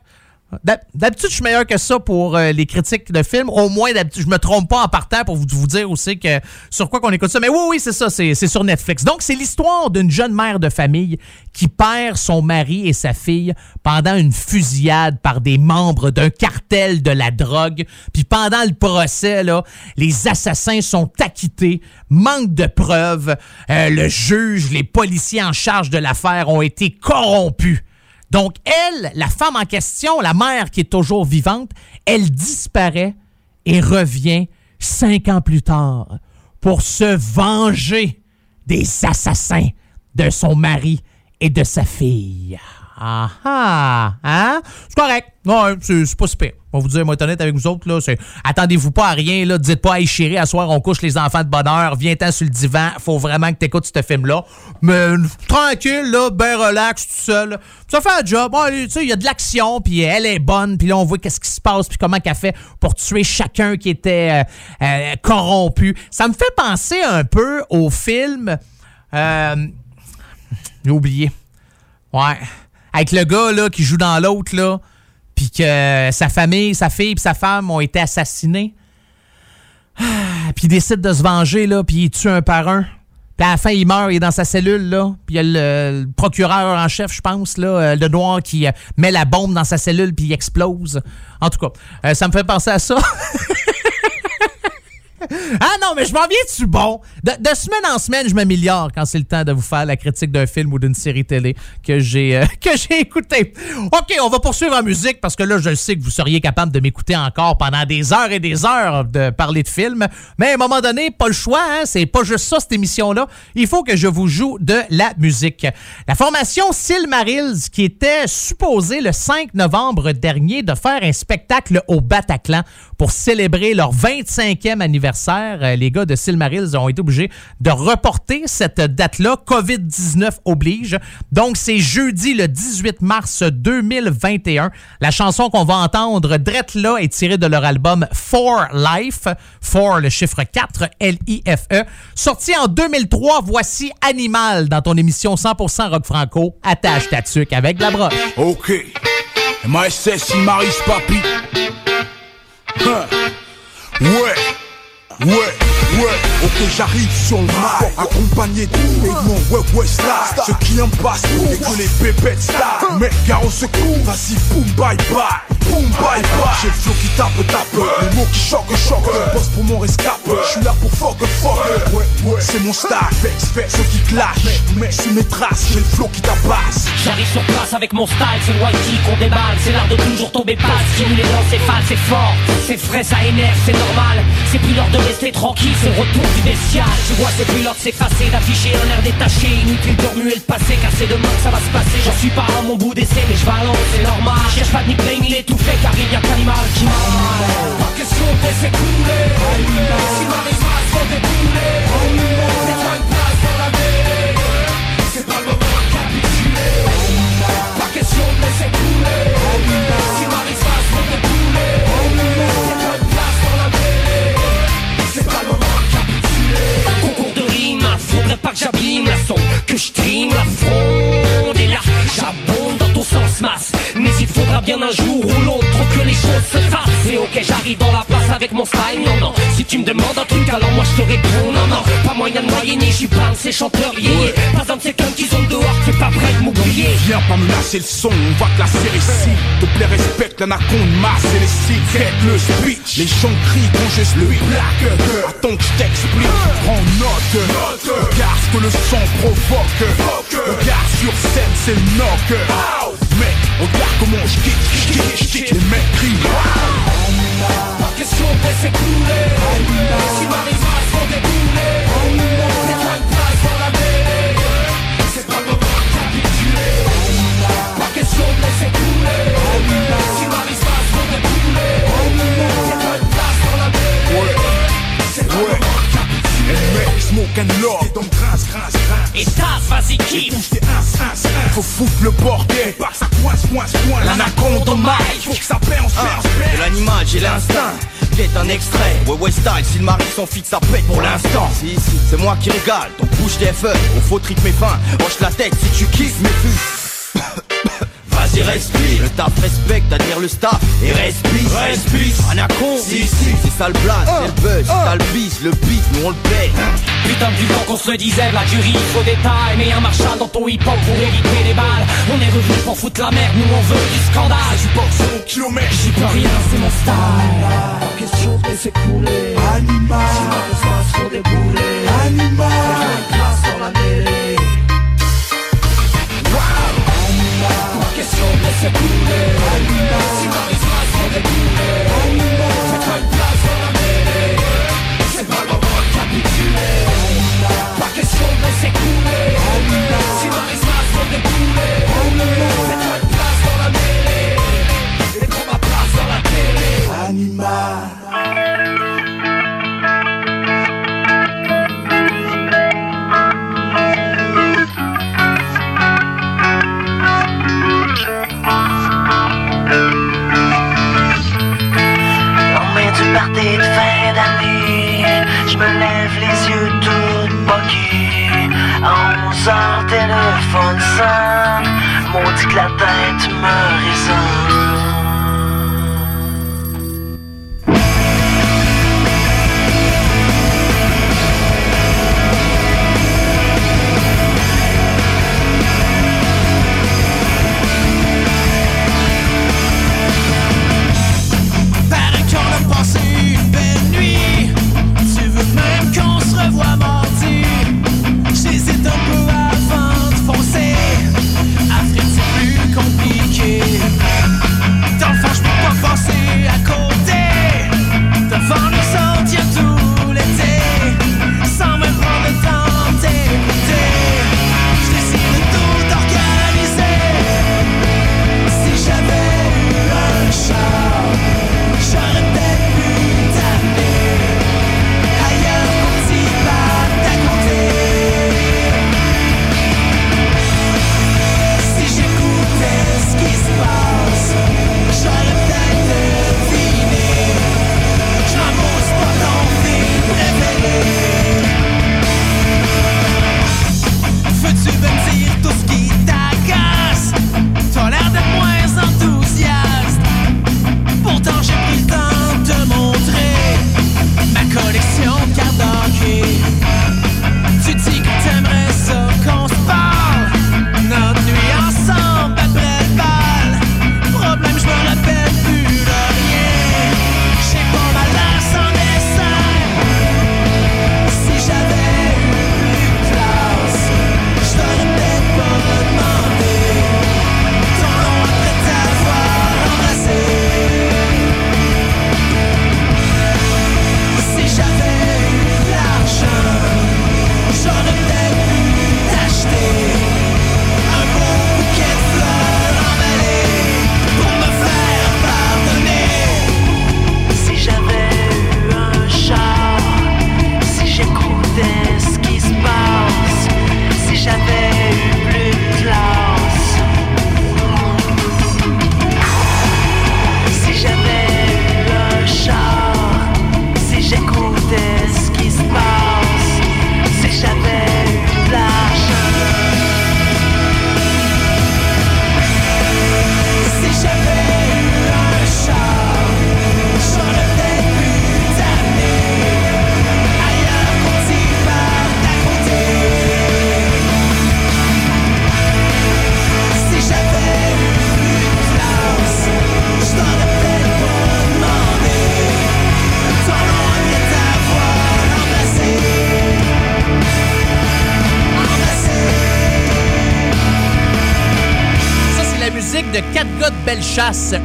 D'hab- D'habitude, je suis meilleur que ça pour euh, les critiques de films. Au moins, d'habitude, je me trompe pas en partant pour vous, dire aussi que sur quoi qu'on écoute ça. Mais oui, oui, c'est ça, c'est c'est sur Netflix. Donc, c'est l'histoire d'une jeune mère de famille qui perd son mari et sa fille pendant une fusillade par des membres d'un cartel de la drogue. Puis pendant le procès, là, les assassins sont acquittés, manque de preuves. Euh, le juge, les policiers en charge de l'affaire ont été corrompus. Donc, elle, la femme en question, la mère qui est toujours vivante, elle disparaît et revient cinq ans plus tard pour se venger des assassins de son mari et de sa fille. Ah ah, hein? C'est correct. Ouais, c'est pas super. On va vous dire, moi, honnête avec vous autres, là, c'est. Attendez-vous pas à rien, là. Dites pas, hey chérie, à soir, on couche les enfants de bonne heure, viens-t'en sur le divan, faut vraiment que t'écoutes ce film-là. Mais tranquille, là, ben relax, tout seul. Ça fait un job. Tu sais, il y a de l'action, puis elle est bonne, puis là, on voit qu'est-ce qui se passe, puis comment qu'elle fait pour tuer chacun qui était euh, euh, corrompu. Ça me fait penser un peu au film. Euh, J'ai oublié. Ouais. Avec le gars là, qui joue dans l'autre, là, puis que sa famille, sa fille et sa femme ont été assassinés. Ah, Puis il décide de se venger, là, puis il tue un par un. Puis à la fin, il meurt, il est dans sa cellule, là. Puis il y a le, procureur en chef, je pense, là, euh, le noir, qui euh, met la bombe dans sa cellule, puis il explose. En tout cas, euh, ça me fait penser à ça. Ah non, mais je m'en viens-tu bon? De, semaine en semaine, je m'améliore quand c'est le temps de vous faire la critique d'un film ou d'une série télé que j'ai euh, que j'ai écouté. OK, on va poursuivre en musique parce que là, je sais que vous seriez capable de m'écouter encore pendant des heures et des heures de parler de films. Mais à un moment donné, pas le choix, hein? C'est pas juste ça, cette émission-là. Il faut que je vous joue de la musique. La formation Silmarils, qui était supposée le 5 novembre dernier de faire un spectacle au Bataclan pour célébrer leur 25e anniversaire. Euh, Les gars de Silmarils ont été obligés de reporter cette date-là. COVID-19 oblige. Donc, c'est jeudi le 18 mars 2021. La chanson qu'on va entendre, drette là, est tirée de leur album For Life. For, le chiffre 4, L-I-F-E. Sorti en 2003, voici Animal dans ton émission 100% rock franco. Attache ta tuque avec la broche. Ok. Papi. Hein. Ouais. Ouais, ouais, ok j'arrive sur le mic Accompagné de mon ouais. ouais star. Ceux qui en passent et que les pépettes star Mec gars au secours, vas-y boum bye bye Boum bye bye J'ai le flow qui tape tape. Les mots qui choquent choquent. Bosse pour mon rescape Je suis là pour fuck fuck. Ouais ouais. C'est mon style Vex vex ceux qui clashent. Mec sur mes traces. J'ai le flow qui tabasse. J'arrive sur place avec mon style, c'est le whitey qu'on déballe, c'est l'art de toujours tomber pas, stimuler l'encéphale, c'est fort, c'est frais, ça énerve, c'est normal, c'est plus l'heure de rester tranquille, c'est le retour du bestial, tu vois c'est plus l'heure de s'effacer, d'afficher un air détaché, inutile de remuer le passé, car c'est demain que ça va se passer, j'en suis pas à mon bout d'essai, mais je balance, c'est normal, je cherche pas de nickname, il est tout fait, car il y a qui m'a Pas question de laisser couler, si ma risque se débouler, fais-toi une place dans la mêlée, c'est pas le moment de capituler. Pas question de laisser couler. Si Marie se faut débouler Fais-toi une place dans la mêlée. C'est pas le moment de capituler. Concours de rime, faudrait pas que j'abîme la son. Que je trime la fronde Mais il faudra bien un jour ou l'autre que les choses se fassent. Et ok, j'arrive dans la place avec mon style. Non, non, si tu me demandes un truc alors moi je te réponds. Non, non, pas moyen de moyenner, j'y parle, ces chanteurs yéyé Pas un de ces cums qui sont dehors, t'es pas prêt de m'oublier. Viens pas me lâcher le son, on va classer ici Te plaît, respecte l'anaconde, masse et les cigarettes, le speech. Les gens crient quand je suis black Attends que je t'explique, prends note. Regarde ce que le son provoque. Regarde sur scène, c'est le knock Mec, regarde comment je kick, Les mecs crient Pas question de laisser couler Si Marie se faut débouler ouais, style. Si le mari son fixe, ça pète pour l'instant. Si, si, c'est moi qui régale. Donc bouge tes feuilles. Au faux trip mes fins. Hoche la tête si tu kiffes mes vues. Vas-y, respire. Le taf respecte, admire le staff et respire. Respire. Anaconde. Si, si, c'est ça le blaze, c'est le buzz. C'est ça le bis, le beat, nous on le paye. Putain du temps qu'on se disait la jury au détail Mais un marchand dans ton hip-hop pour éviter les balles On est revenu pour foutre la merde, nous on veut du scandale Tu portes au kilomètre. J'y peux rien, c'est mon style laisser couler. Animal. Passe pour des boulets. Animal. Place dans la mêlée. Pas question de laisser couler. Sinon, on se passe pour des boulets. Fais-toi une place dans la mêlée. C'est pas le moment de capituler. Pas question de laisser couler. Sinon, on se passe pour des boulets. Fais-toi une place dans la mêlée. Et prends ma place dans la télé. Animal. Me lève les yeux tout poqués À 11 heures téléphone sonne Maudit que la tête me résonne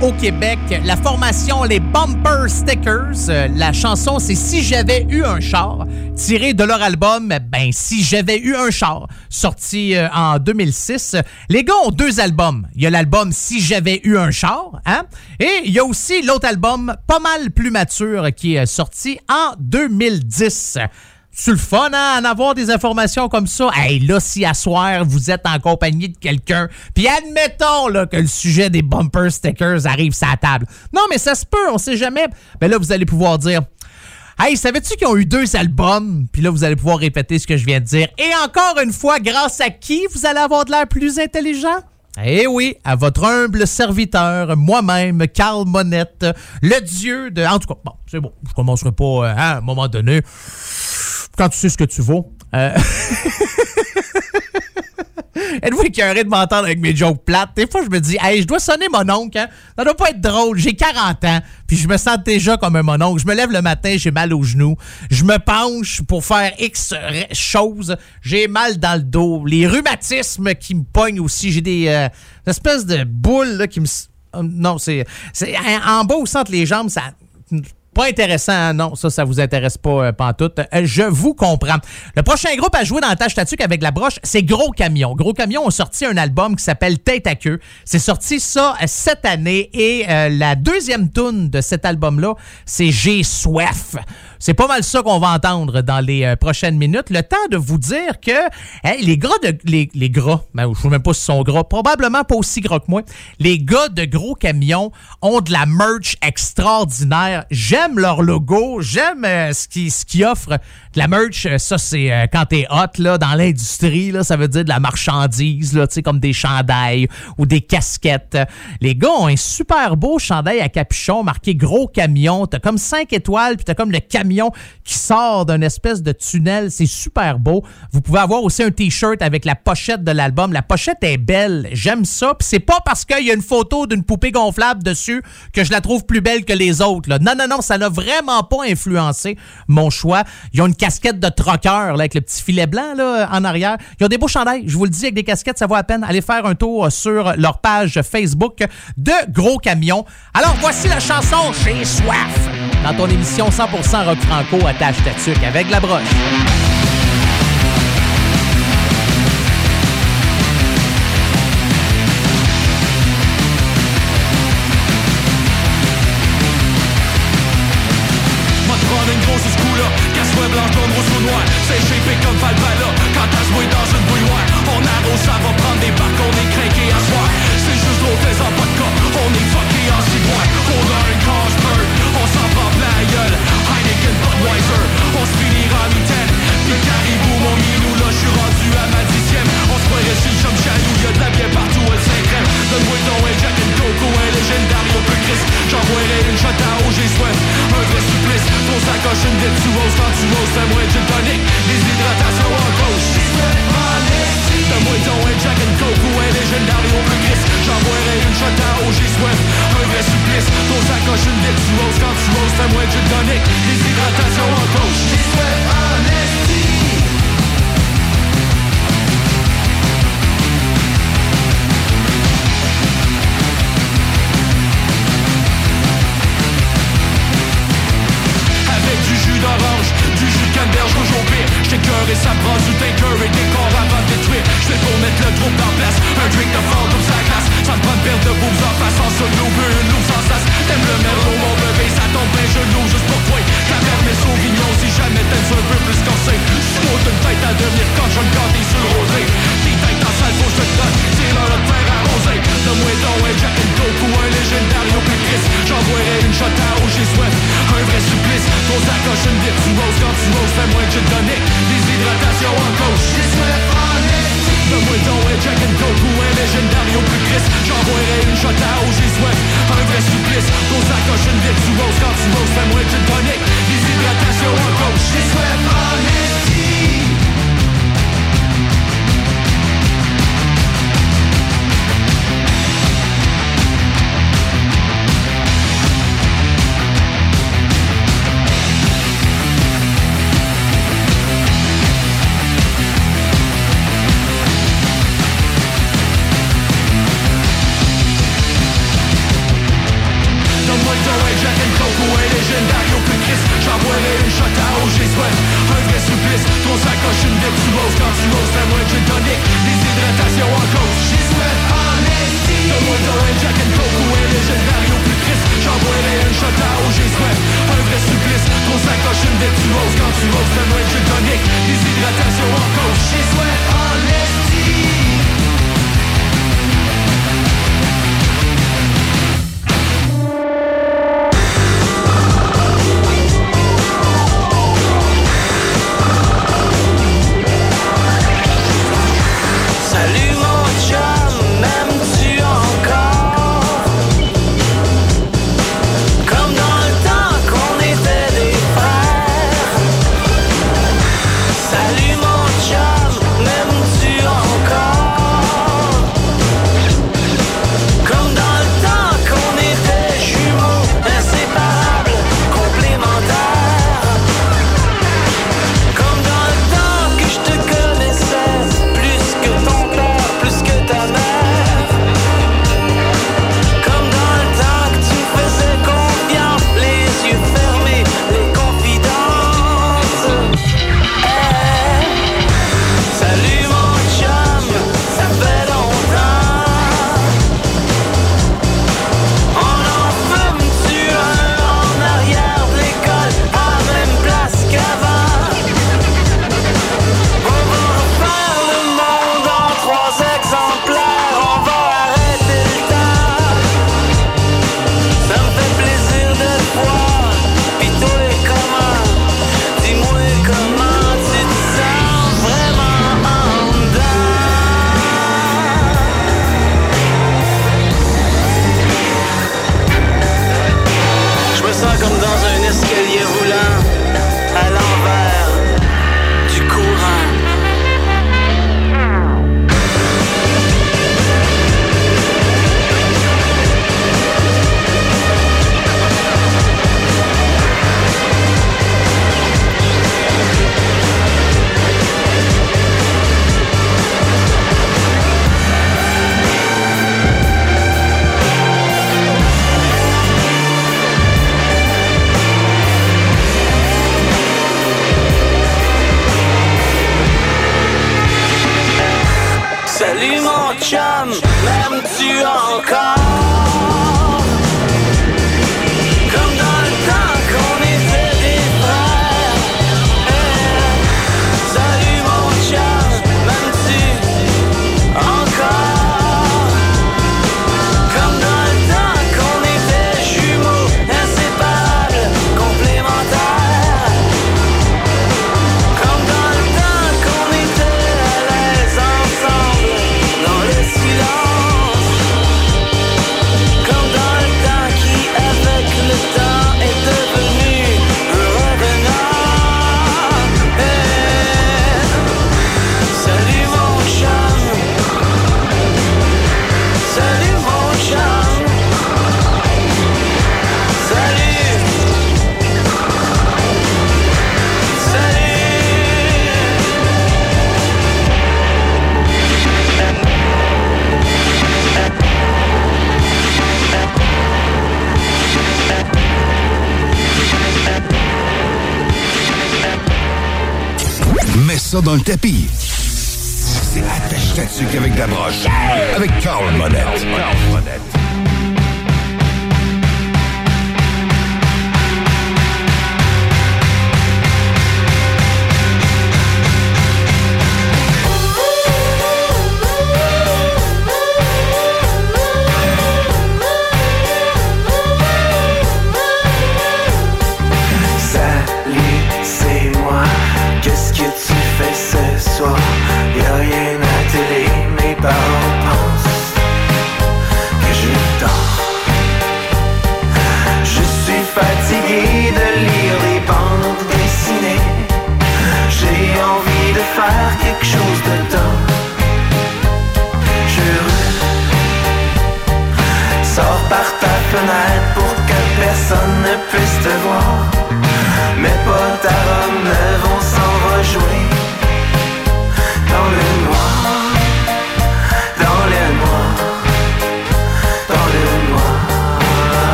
au Québec. La formation Les Bumper Stickers. La chanson, c'est Si j'avais eu un char, tiré de leur album Ben, Si j'avais eu un char, sorti euh, en 2006. Les gars ont deux albums. Il y a l'album Si j'avais eu un char, hein? Et il y a aussi l'autre album, pas mal plus mature, qui est sorti en 2010. C'est le fun, hein, en avoir des informations comme ça? Hey, là, si à soir, vous êtes en compagnie de quelqu'un, puis admettons là, que le sujet des bumper stickers arrive sur la table. Non, mais ça se peut, on sait jamais. Ben là, vous allez pouvoir dire Hey, savais-tu qu'ils ont eu deux albums? Puis là, vous allez pouvoir répéter ce que je viens de dire. Et encore une fois, grâce à qui vous allez avoir de l'air plus intelligent? Eh oui, à votre humble serviteur, moi-même, Carl Monette, le dieu de... En tout cas, bon, c'est bon, je commencerai pas euh, hein, à un moment donné. Quand tu sais ce que tu vaux. Euh... Êtes-vous écœuré de m'entendre avec mes jokes plates? Des fois, je me dis, hey, je dois sonner mon oncle, hein? Ça doit pas être drôle. J'ai 40 ans, puis je me sens déjà comme un mononcle. Je me lève le matin, j'ai mal aux genoux. Je me penche pour faire X choses. J'ai mal dans le dos. Les rhumatismes qui me pognent aussi. J'ai des euh, espèces de boules là, qui me... euh, Non, c'est... En bas au centre les jambes, ça... Intéressant, hein? non, ça, ça vous intéresse pas, euh, pantoute. Euh, je vous comprends. Le prochain groupe à jouer dans la tâche tatuc avec la broche, c'est Gros Camion. Gros Camion ont sorti un album qui s'appelle Tête à queue. C'est sorti ça euh, cette année et euh, la deuxième tune de cet album-là, c'est J'ai soif. C'est pas mal ça qu'on va entendre dans les euh, prochaines minutes. Le temps de vous dire que hey, les gras de les, les gras, ben, je sais même pas s'ils sont gras, probablement pas aussi gras que moi. Les gars de gros camions ont de la merch extraordinaire. J'aime leur logo, j'aime euh, ce qu'ils ce. De la merch, euh, ça c'est quand t'es hot là dans l'industrie là, ça veut dire de la marchandise là, tu sais comme des chandails ou des casquettes. Les gars ont un super beau chandail à capuchon marqué gros camion. T'as comme cinq étoiles puis t'as comme le camion qui sort d'un espèce de tunnel. C'est super beau. Vous pouvez avoir aussi un t-shirt avec la pochette de l'album. La pochette est belle. J'aime ça. Puis c'est pas parce qu'il y a une photo d'une poupée gonflable dessus que je la trouve plus belle que les autres. Non, non, non, ça n'a vraiment pas influencé mon choix. Ils ont une casquette de troqueur avec le petit filet blanc là, en arrière. Ils ont des beaux chandails. Je vous le dis, avec des casquettes, ça vaut à peine. Allez faire un tour euh, sur leur page Facebook de Gros Camion. Alors, voici la chanson J'ai soif dans ton émission 100% rock franco à tâche tatuc avec la broche.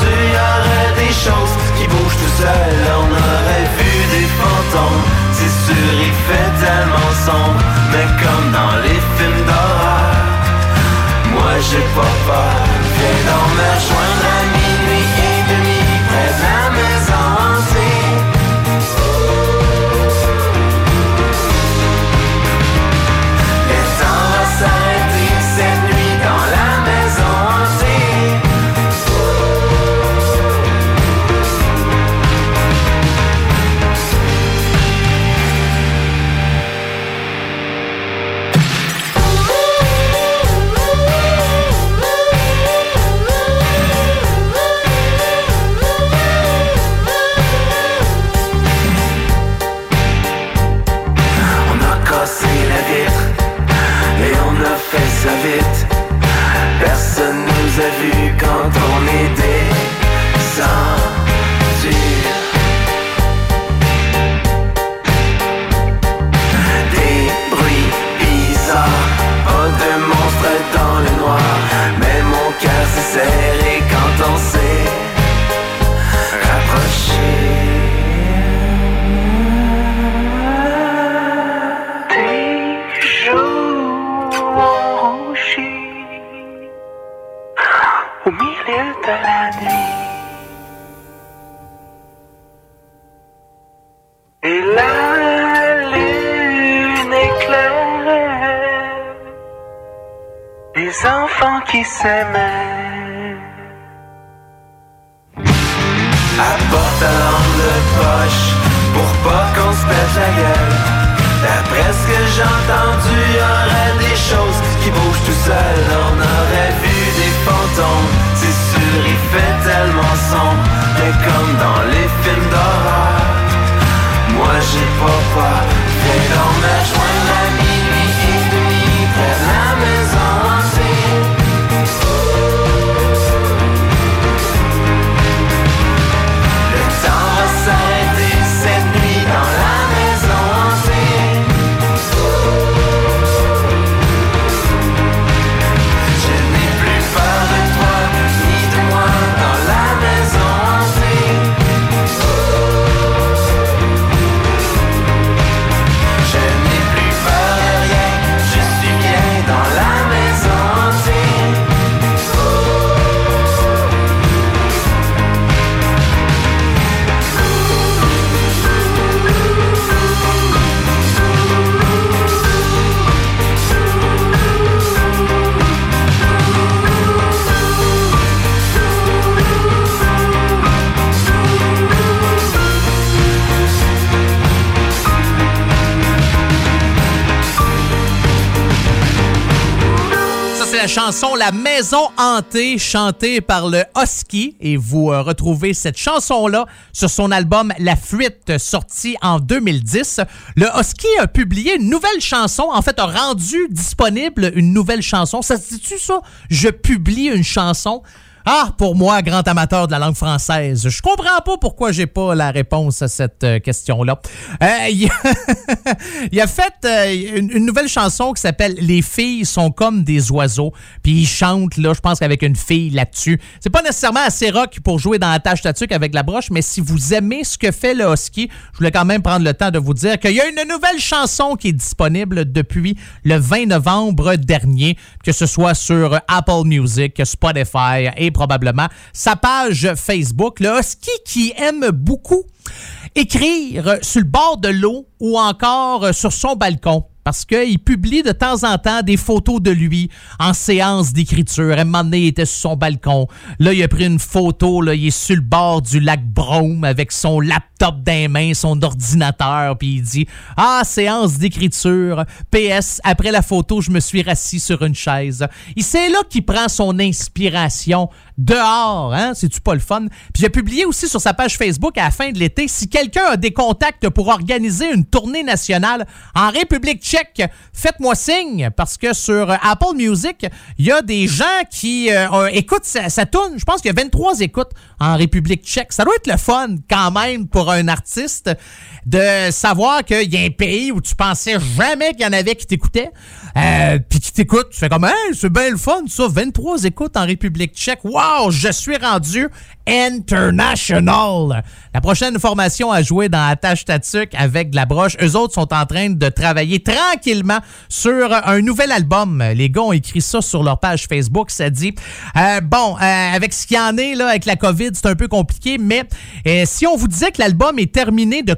Tu y aurait des choses qui bougent tout seul. On aurait vu des fantômes, c'est sûr, il fait tellement sombre. Mais comme dans les films d'horreur, moi j'ai pas peur. Viens dans me rejoindre. Maison Hantée, chantée par le Husky. Et vous euh, retrouvez cette chanson-là sur son album La Fuite, sorti en 2010. Le Husky a publié une nouvelle chanson, en fait, a rendu disponible une nouvelle chanson. Ça se dit-tu ça? Je publie une chanson. Ah, pour moi, grand amateur de la langue française, je comprends pas pourquoi j'ai pas la réponse à cette euh, question-là. Euh, il, a fait euh, une, nouvelle chanson qui s'appelle Les filles sont comme des oiseaux. Puis il chante, là, je pense qu'avec une fille là-dessus. C'est pas nécessairement assez rock pour jouer dans la tâche tatuque avec la broche, mais si vous aimez ce que fait le Husky, je voulais quand même prendre le temps de vous dire qu'il y a une nouvelle chanson qui est disponible depuis le 20 novembre dernier, que ce soit sur Apple Music, Spotify et probablement sa page Facebook. Le Husky qui aime beaucoup écrire sur le bord de l'eau ou encore sur son balcon parce qu'il publie de temps en temps des photos de lui en séance d'écriture. À un moment il était sur son balcon. Là, il a pris une photo, là, il est sur le bord du lac Brome avec son laptop dans les mains, son ordinateur, puis il dit « Ah, séance d'écriture. PS, après la photo, je me suis rassis sur une chaise. » Et c'est là qu'il prend son inspiration dehors, hein? C'est-tu pas le fun? Puis a publié aussi sur sa page Facebook à la fin de l'été, si quelqu'un a des contacts pour organiser une tournée nationale en République tchèque, faites-moi signe, parce que sur Apple Music, il y a des gens qui euh, écoutent sa, sa. Je pense qu'il y a 23 écoutes en République tchèque. Ça doit être le fun quand même pour un artiste de savoir qu'il y a un pays où tu pensais jamais qu'il y en avait qui t'écoutaient, euh, puis qui t'écoutent. Tu fais comme, hey, c'est bien le fun, ça. 23 écoutes en République tchèque. Wow, je suis rendu international. La prochaine formation à jouer dans Attache Tatuc avec de la broche, eux autres sont en train de travailler tranquillement sur un nouvel album. Les gars ont écrit ça sur leur page Facebook. Ça dit, euh, bon, euh, avec ce qu'il y en est là, avec la COVID, c'est un peu compliqué, mais euh, si on vous disait que l'album est terminé de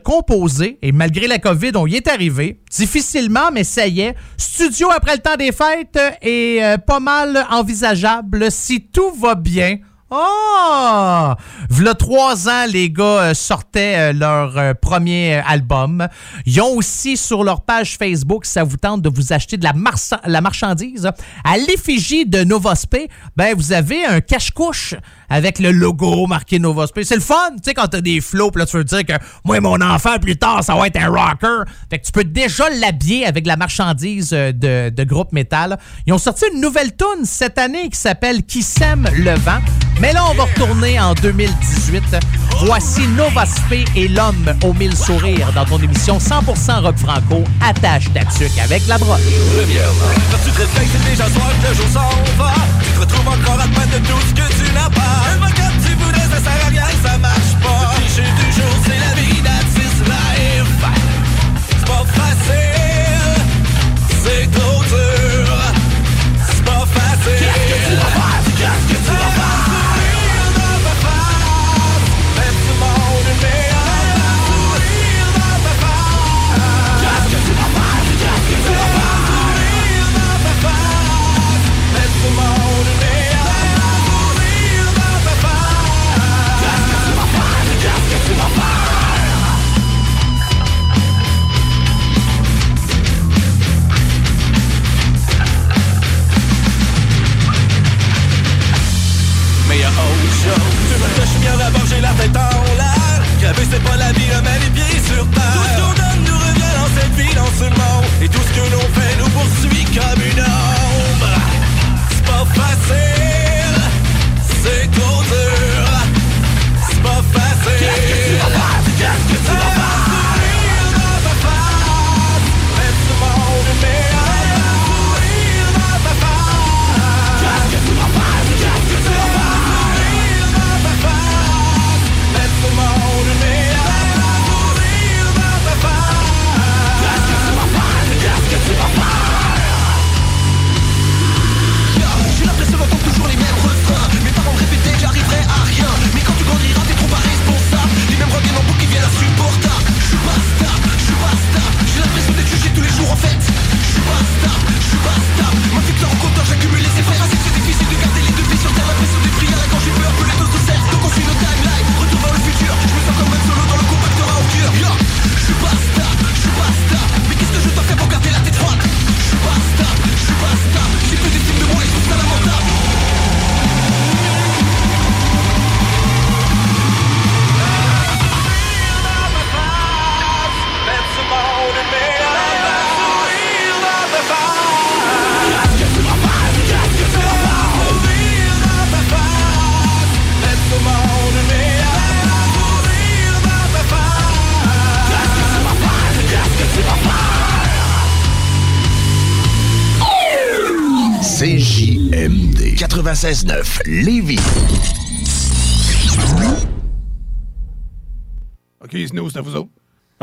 et malgré la COVID, on y est arrivé, difficilement, mais ça y est, studio après le temps des fêtes est euh, pas mal envisageable si tout va bien. Oh! V'là trois ans, les gars euh, sortaient euh, leur premier album. Ils ont aussi sur leur page Facebook, ça vous tente de vous acheter de la, marchandise, à l'effigie de Novospé, ben vous avez un cache-couche avec le logo marqué Novospé. C'est le fun, tu sais, quand t'as des flots, là tu veux dire que moi, mon enfant, plus tard, ça va être un rocker. Fait que tu peux déjà l'habiller avec la marchandise euh, de, de groupe métal. Ils ont sorti une nouvelle tune cette année qui s'appelle Qui sème le vent. Mais là, on va retourner en 2018. Voici Novospé et l'homme aux mille sourires dans ton émission 100% rock franco, attache ta tuque avec la broche. C'est déjà soir, le jour va. Retrouves encore à peine de tout ce que tu n'as pas. Un regarde, tu voudrais, ça sert à rien, ça marche bien d'abord j'ai la tête en l'air Graver c'est pas la vie, on met les pieds sur terre. Tout ce qu'on donne nous revient dans cette vie, dans ce monde. Et tout ce que l'on fait nous poursuit comme une heure 96.9 Lévis.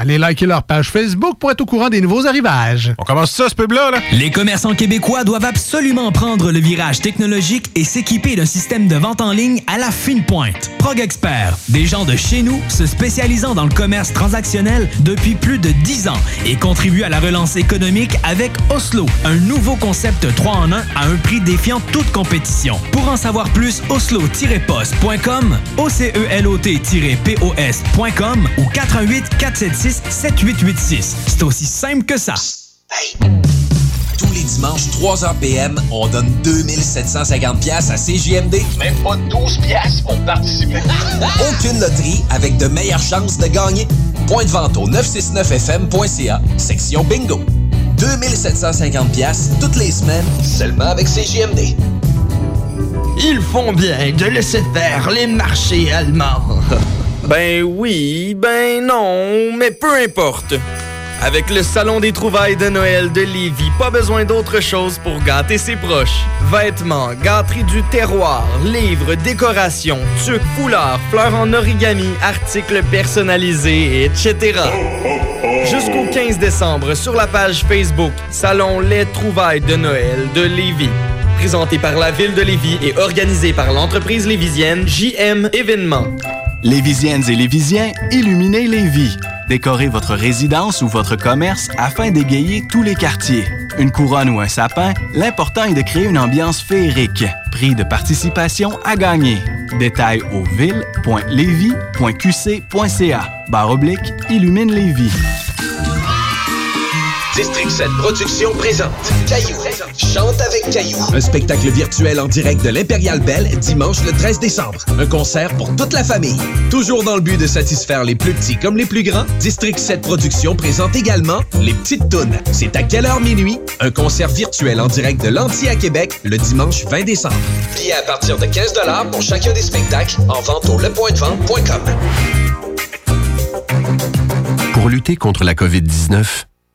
Allez liker leur page Facebook pour être au courant des nouveaux arrivages. On commence ça, ce pub-là, là? Les commerçants québécois doivent absolument prendre le virage technologique et s'équiper d'un système de vente en ligne à la fine pointe. Prog Expert, des gens de chez nous se spécialisant dans le commerce transactionnel depuis plus de 10 ans et contribuent à la relance économique avec Oslo, un nouveau concept 3 en 1 à un prix défiant toute compétition. Pour en savoir plus, oslo-post.com, OCELOT-POS.com ou 418 476 7886. C'est aussi simple que ça. Tous les dimanches, 3h PM, on donne 2750 pièces à CJMD. Même pas 12 pièces pour participer. Aucune loterie avec de meilleures chances de gagner. Point de vente au 969fm.ca, section bingo. 2750 pièces toutes les semaines, seulement avec CJMD. Ils font bien de laisser faire les marchés allemands. Ben oui, ben non, mais peu importe. Avec le Salon des trouvailles de Noël de Lévis, pas besoin d'autre chose pour gâter ses proches. Vêtements, gâteries du terroir, livres, décorations, tuques, foulards, fleurs en origami, articles personnalisés, etc. Jusqu'au 15 décembre, sur la page Facebook Salon Les trouvailles de Noël de Lévis. Présenté par la ville de Lévis et organisé par l'entreprise lévisienne JM Événements. Lévisiennes et Lévisiens, illuminez Lévis. Décorez votre résidence ou votre commerce afin d'égayer tous les quartiers. Une couronne ou un sapin, l'important est de créer une ambiance féerique. Prix de participation à gagner. Détails au ville.levy.qc.ca. Barre oblique, illumine Lévis. District 7 Productions présente Caillou. Chante avec Caillou. Un spectacle virtuel en direct de l'Impérial Belle dimanche le 13 décembre. Un concert pour toute la famille. Toujours dans le but de satisfaire les plus petits comme les plus grands, District 7 Productions présente également Les Petites Tounes. C'est à quelle heure minuit? Un concert virtuel en direct de l'Anti à Québec le dimanche 20 décembre. Billets à partir de 15 pour chacun des spectacles en vente au lepointdevente.com. Pour lutter contre la COVID-19,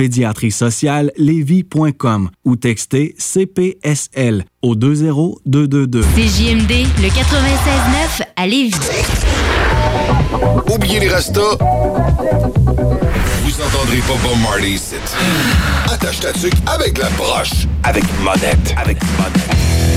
pédiatrie sociale lévis.com ou textez CPSL au 20222. CJMD, le 96.9 à Lévis. Oubliez les restos. Vous entendrez pas Bob Marley ici. Attache ta tuque avec la broche. Avec monette. Avec monette.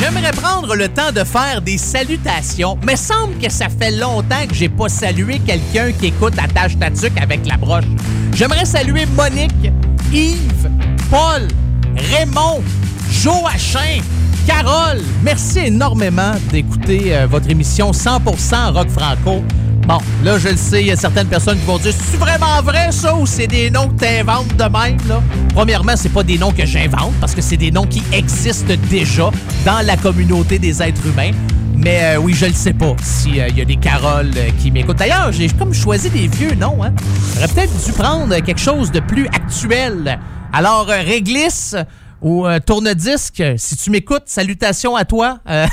J'aimerais prendre le temps de faire des salutations, mais semble que ça fait longtemps que j'ai pas salué quelqu'un qui écoute Attache Tatuc avec la broche. J'aimerais saluer Monique, Yves, Paul, Raymond, Joachim, Carole. Merci énormément d'écouter euh, votre émission 100% Rock Franco. Bon, là, je le sais, il y a certaines personnes qui vont dire c'est vraiment vrai ça ou c'est des noms que t'inventes de même là? Premièrement, c'est pas des noms que j'invente parce que c'est des noms qui existent déjà dans la communauté des êtres humains. Mais euh, oui, je le sais pas s'il y a des Caroles euh, qui m'écoutent. D'ailleurs, j'ai comme choisi des vieux noms. Hein. J'aurais peut-être dû prendre quelque chose de plus actuel. Alors, euh, Réglisse, ou Tourne-Disque, si tu m'écoutes, salutations à toi. Euh,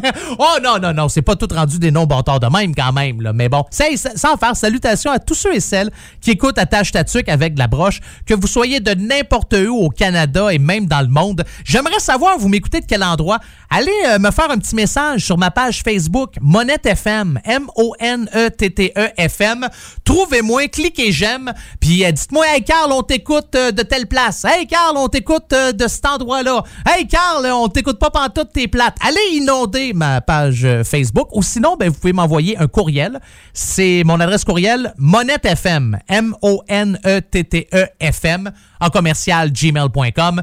oh non, non, non, c'est pas tout rendu des noms bâtards de même quand même. Là. Mais bon, sans faire salutations à tous ceux et celles qui écoutent Attache Tatuc avec de la broche, que vous soyez de n'importe où au Canada et même dans le monde. J'aimerais savoir, vous m'écoutez de quel endroit? Allez euh, me faire un petit message sur ma page Facebook, Monette FM, M-O-N-E-T-T-E FM. Trouvez-moi, cliquez j'aime, puis euh, dites-moi, hey Carl, on t'écoute de telle place. Hey Carl, on t'écoute de cet endroit-là. Hey Carl, on t'écoute pas pendant tes plates. Allez inonder ma page Facebook ou sinon, ben, vous pouvez m'envoyer un courriel. C'est mon adresse courriel, Monette FM, M-O-N-E-T-T-E FM, en commercial gmail.com.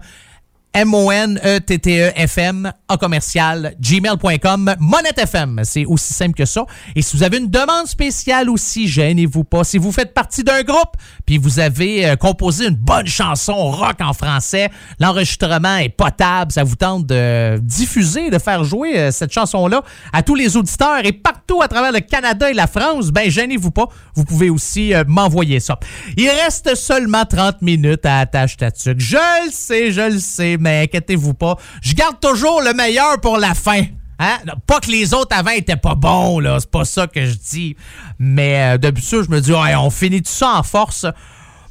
M-O-N-E-T-T-E-F-M en commercial gmail.com Monette FM. C'est aussi simple que ça. Et si vous avez une demande spéciale aussi, gênez-vous pas. Si vous faites partie d'un groupe puis vous avez euh, composé une bonne chanson rock en français, l'enregistrement est potable, ça vous tente de diffuser, de faire jouer euh, cette chanson-là à tous les auditeurs et partout à travers le Canada et la France, ben gênez-vous pas. Vous pouvez aussi euh, m'envoyer ça. Il reste seulement 30 minutes à attache tatuc. Je le sais, je le sais mais inquiétez-vous pas. Je garde toujours le meilleur pour la fin. Hein? Pas que les autres avant étaient pas bons, là. C'est pas ça que je dis. Mais euh, ça, je me dis, on finit tout ça en force.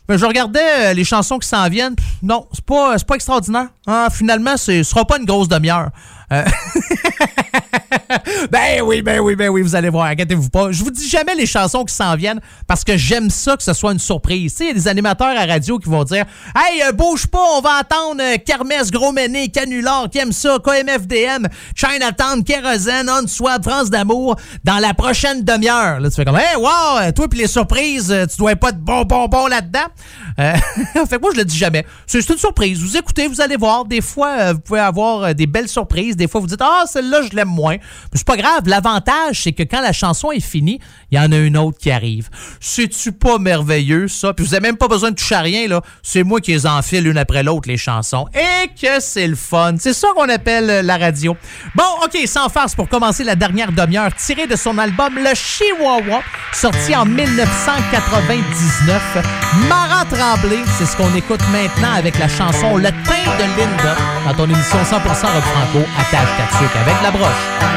Mais je regardais euh, les chansons qui s'en viennent. non, c'est pas, pas extraordinaire. Hein? Finalement, ce sera pas une grosse demi-heure. Euh, ben oui, ben oui, ben oui, vous allez voir, inquiétez-vous pas. Je vous dis jamais les chansons qui s'en viennent parce que j'aime ça que ce soit une surprise. Tu sais, il y a des animateurs à radio qui vont dire Hey, euh, bouge pas, on va entendre euh, Kermesse, Gros Méné, Canular, qui aime ça, KMFDM, Chinatown, Kérosène, On France d'amour dans la prochaine demi-heure. Là, tu fais comme Hey, wow, toi puis les surprises, tu dois pas être bon, bon, bon là-dedans. fait que moi, je le dis jamais. C'est une surprise. Vous écoutez, vous allez voir. Des fois, vous pouvez avoir des belles surprises des fois, vous dites Ah, celle-là, je l'aime moins. Mais c'est pas grave. L'avantage, c'est que quand la chanson est finie, il y en a une autre qui arrive. C'est-tu pas merveilleux, ça? Puis vous avez même pas besoin de toucher à rien, là. C'est moi qui les enfile une après l'autre, les chansons. Et que c'est le fun. C'est ça qu'on appelle euh, la radio. Bon, OK, sans farce, pour commencer la dernière demi-heure, tiré de son album Le Chihuahua, sorti en 1999. Mara Tremblay, c'est ce qu'on écoute maintenant avec la chanson Le Teint de Linda dans ton émission 100% rock franco attache ta avec la broche.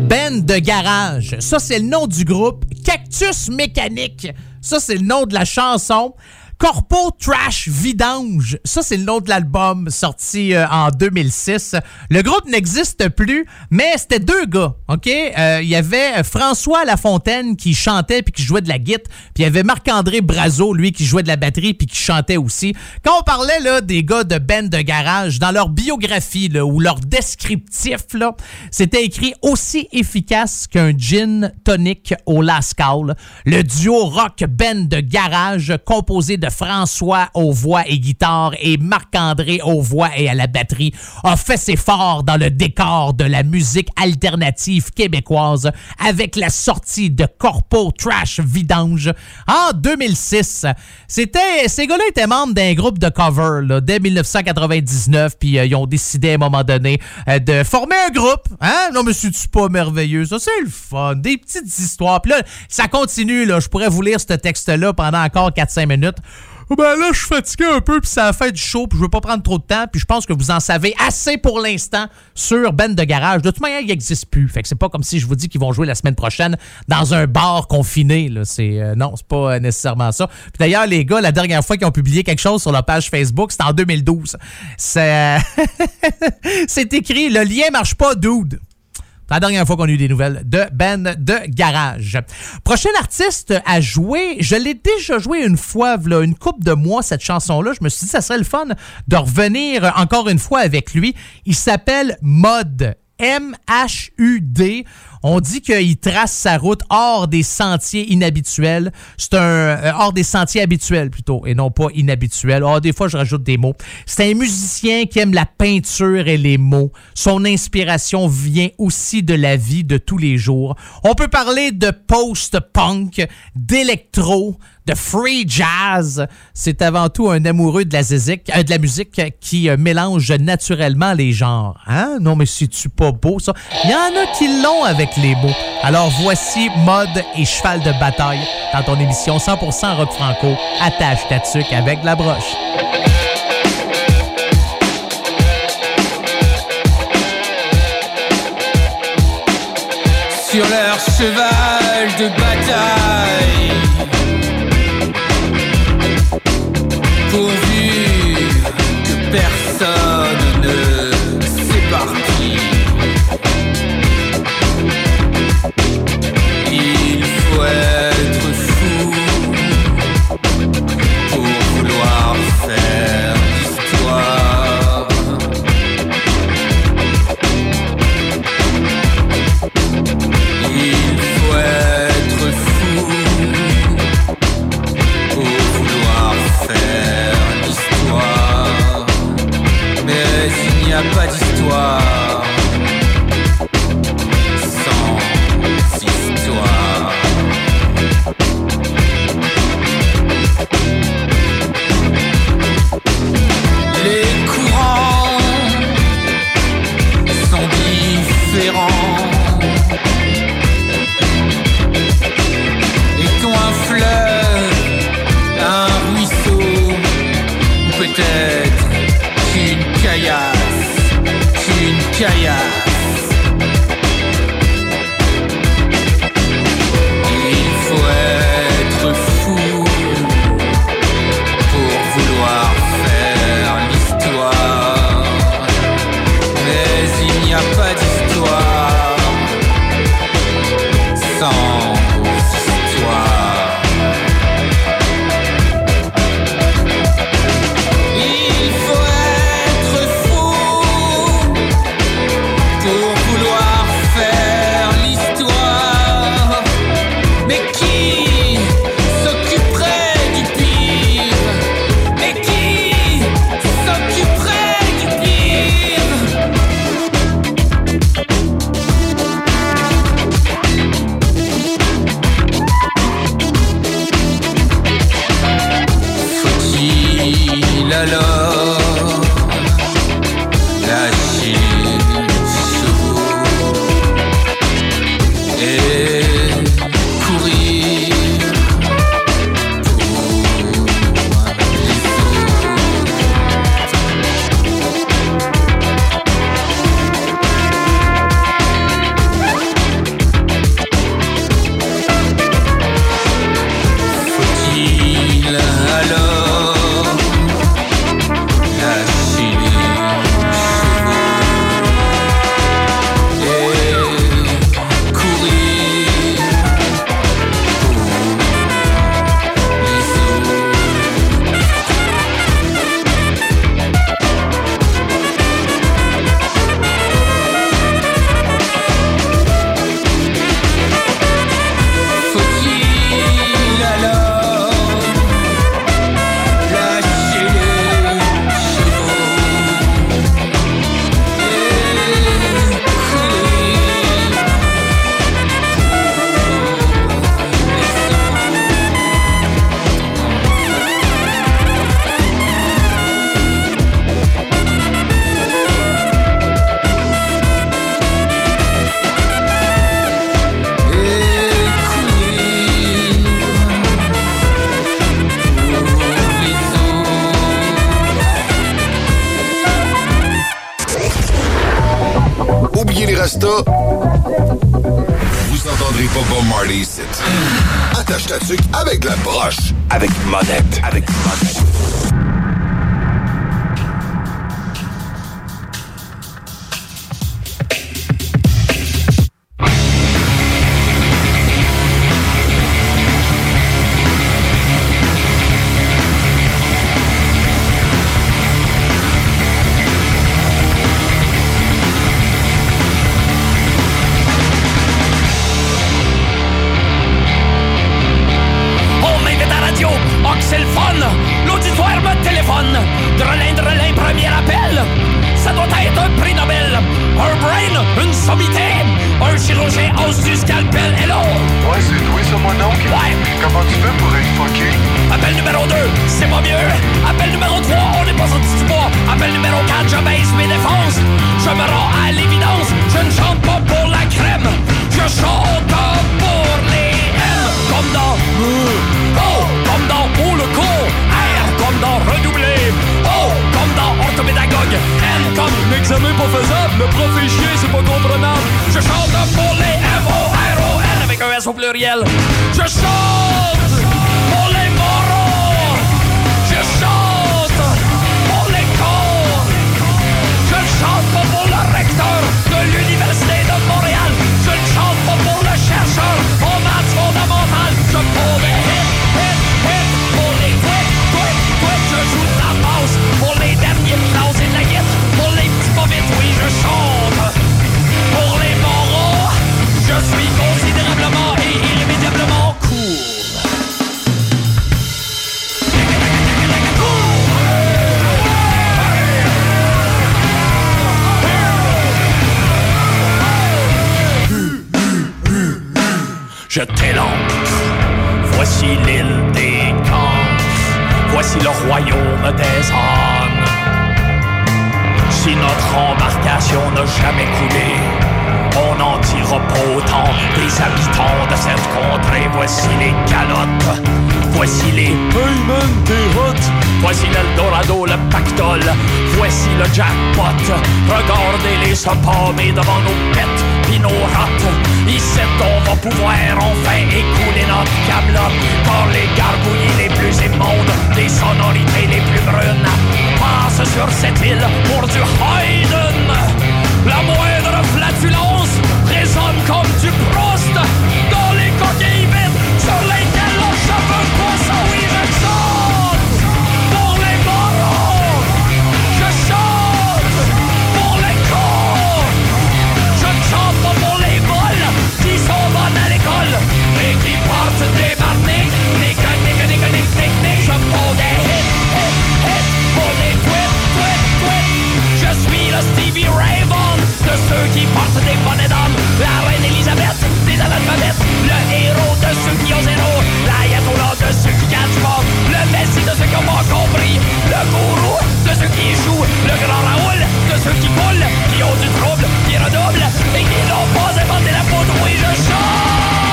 Ben de garage. Ça, c'est le nom du groupe. Cactus Mécanique. Ça, c'est le nom de la chanson. Corpo Trash Vidange. Ça, c'est le nom de l'album sorti euh, en 2006. Le groupe n'existe plus, mais c'était deux gars, OK? Euh, Il y avait François Lafontaine qui chantait puis qui jouait de la guitare, puis il y avait Marc-André Brazo, lui, qui jouait de la batterie puis qui chantait aussi. Quand on parlait là, des gars de band de garage, dans leur biographie là, ou leur descriptif, là, c'était écrit aussi efficace qu'un gin tonic au Lascaux. Le duo rock band de garage composé de François aux voix et guitare et Marc-André aux voix et à la batterie a fait ses forts dans le décor de la musique alternative québécoise avec la sortie de Corpo Trash Vidange en 2006. C'était ces gars-là étaient membres d'un groupe de cover là, dès 1999 puis euh, ils ont décidé à un moment donné euh, de former un groupe. Hein? Non mais c'est pas merveilleux ça, c'est le fun, des petites histoires. Puis là, ça continue là, je pourrais vous lire ce texte là pendant encore 4-5 minutes. Oh, Ben là, je suis fatigué un peu, puis ça a fait du show, puis je veux pas prendre trop de temps, puis je pense que vous en savez assez pour l'instant sur Ben de Garage. De toute manière, il n'existe plus. Fait que c'est pas comme si je vous dis qu'ils vont jouer la semaine prochaine dans un bar confiné. Là. C'est, euh, non, c'est pas euh, nécessairement ça. Puis d'ailleurs, les gars, la dernière fois qu'ils ont publié quelque chose sur leur page Facebook, c'était en 2012. C'est, c'est écrit « Le lien marche pas, dude ». C'est la dernière fois qu'on a eu des nouvelles de Ben de Garage. Prochain artiste à jouer, je l'ai déjà joué une fois, une coupe de mois, cette chanson-là. Je me suis dit, ça serait le fun de revenir encore une fois avec lui. Il s'appelle Mod. M-H-U-D. On dit qu'il trace sa route hors des sentiers inhabituels. C'est un euh, hors des sentiers habituels plutôt et non pas inhabituels. Ah, des fois je rajoute des mots. C'est un musicien qui aime la peinture et les mots. Son inspiration vient aussi de la vie de tous les jours. On peut parler de post-punk, d'électro, de free jazz. C'est avant tout un amoureux de la, euh, de la musique qui euh, mélange naturellement les genres. Hein? Non, mais c'est-tu pas beau, ça? Il y en a qui l'ont avec les mots. Alors voici Mode et Cheval de bataille dans ton émission 100% rock franco. Attache ta tuque avec la broche. sur leur cheval de bataille. Pluriel Je chante voici le royaume des. Si notre embarcation n'a jamais coulé, on n'en dira pas autant des habitants de cette contrée. Voici les calottes, voici les Hey man, t'es hot! Voici l'Eldorado, le pactole, voici le jackpot. Regardez-les se palmer devant nos pets pis nos rottes. Ici, on va pouvoir enfin écouler notre camelote. Car les gargouilles les plus immondes, des sonorités les plus brunes, passent sur cette île pour du Haydn. La moindre flatulence comme du Proust dans les coquilles sur lesquelles on. Oui, je chante pour les. Je chante pour les cons. Je chante pour les vols qui sont à l'école et qui portent des Stevie Ray Vaughan de ceux qui portent des bonnets d'âme. La reine Elisabeth des analphabètes. Le héros de ceux qui ont zéro. L'ayatollah de ceux qui catchent pas. Le messie de ceux qui ont pas compris. Le gourou de ceux qui échouent. Le grand Raoul de ceux qui coulent. Qui ont du trouble, qui redoublent. Et qui n'ont pas inventé la poudre. Oui, je chante.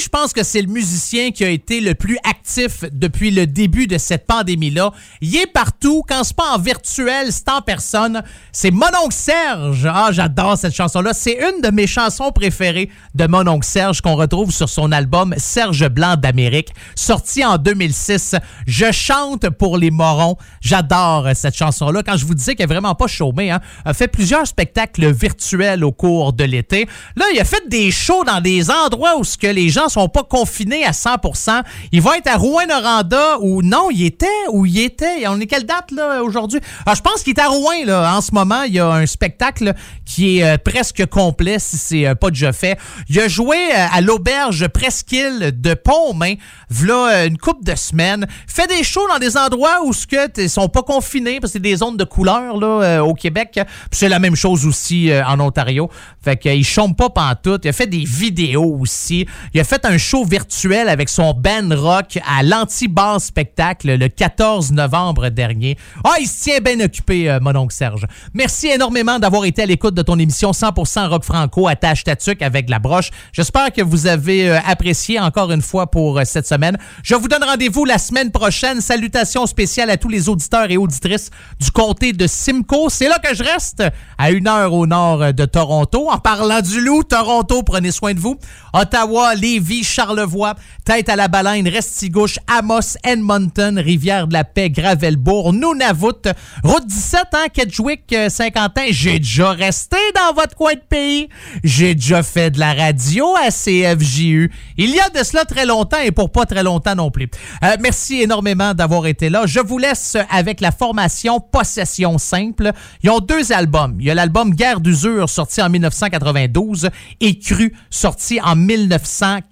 Je pense que c'est le musicien qui a été le plus actif depuis le début de cette pandémie-là. Il est partout. Quand c'est pas en virtuel, c'est en personne. C'est Mononcle Serge. Ah, j'adore cette chanson-là. C'est une de mes chansons préférées de Mononcle Serge qu'on retrouve sur son album Serge Blanc d'Amérique, sorti en 2006. Je chante pour les morons. J'adore cette chanson-là. Quand je vous disais qu'elle est vraiment pas chômée, hein, a fait plusieurs spectacles virtuels au cours de l'été. Là, il a fait des shows dans des endroits où ce que les gens sont pas confinés à 100%. Il va être à Rouen-Noranda ou non, il était où il était. On est quelle date là aujourd'hui? Ah, je pense qu'il est à Rouen là en ce moment. Il y a un spectacle qui est euh, presque complet si c'est euh, pas déjà fait. Il a joué euh, à l'auberge Presqu'île de Pont-Main, v'là une couple de semaines. Fait des shows dans des endroits où ce que sont pas confinés parce que c'est des zones de couleur là au Québec. C'est la même chose aussi en Ontario. Fait qu'il chôme pas pantoute. Il a fait des vidéos aussi. Il a fait fait un show virtuel avec son band rock à l'Anti-Bar Spectacle le 14 novembre dernier. Ah, il se tient bien occupé, euh, mon oncle Serge. Merci énormément d'avoir été à l'écoute de ton émission 100% rock franco à tâche tatuc avec la broche. J'espère que vous avez euh, apprécié encore une fois pour euh, cette semaine. Je vous donne rendez-vous la semaine prochaine. Salutations spéciales à tous les auditeurs et auditrices du comté de Simcoe. C'est là que je reste, à une heure au nord de Toronto. En parlant du loup, Toronto, prenez soin de vous. Ottawa, Lévis, Charlevoix, Tête à la Baleine, Restigouche, Amos, Edmonton, Rivière-de-la-Paix, Gravelbourg, Nunavut, Route 17, hein, Kedgewick, euh, Saint-Quentin. J'ai déjà resté dans votre coin de pays. J'ai déjà fait de la radio à CFJU. Il y a de cela très longtemps et pour pas très longtemps non plus. Euh, merci énormément d'avoir été là. Je vous laisse avec la formation Possession Simple. Ils ont deux albums. Il y a l'album Guerre d'usure sorti en 1992 et Cru sorti en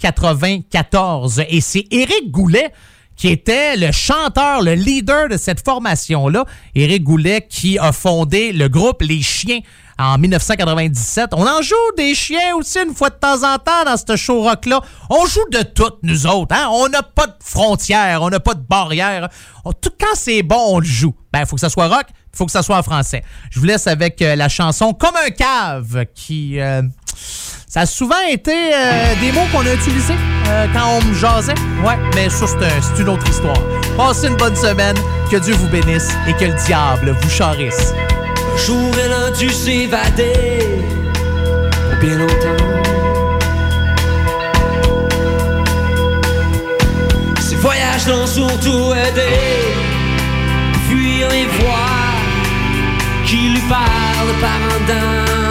1994. Et c'est Éric Goulet qui était le chanteur, le leader de cette formation-là. Éric Goulet qui a fondé le groupe Les Chiens en 1997. On en joue des chiens aussi une fois de temps en temps dans ce show rock-là. On joue de toutes, nous autres. Hein? On n'a pas de frontières, on n'a pas de barrières. Tout quand c'est bon, on le joue. Ben, il faut que ça soit rock, il faut que ça soit en français. Je vous laisse avec euh, la chanson Comme un cave qui... euh, ça a souvent été euh, des mots qu'on a utilisés euh, quand on me jasait. Ouais, mais ça, c'est un- c'est une autre histoire. Passez une bonne semaine, que Dieu vous bénisse et que le diable vous charisse. Un jour, elle a dû s'évader pour bien longtemps. Ces voyages l'ont surtout aidé fuir les voix qui lui parlent par en dedans.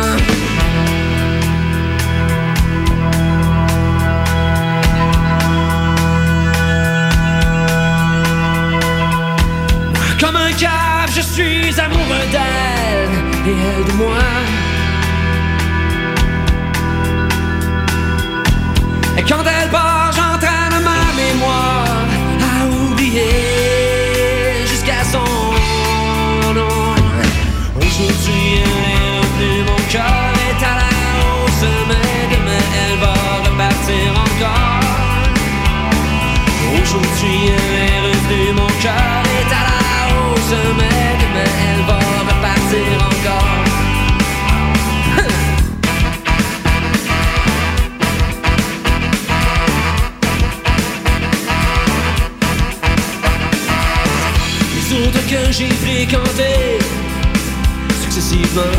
Comme un cave, je suis amoureux d'elle et elle de moi. Et quand elle part, j'entraîne ma mémoire à oublier jusqu'à son nom. Aujourd'hui, elle est revenue, mon cœur est à la hausse, mais demain elle va repartir encore. Aujourd'hui, elle est revenue, mon cœur demain elle va repartir encore. Les autres que j'ai fréquentés successivement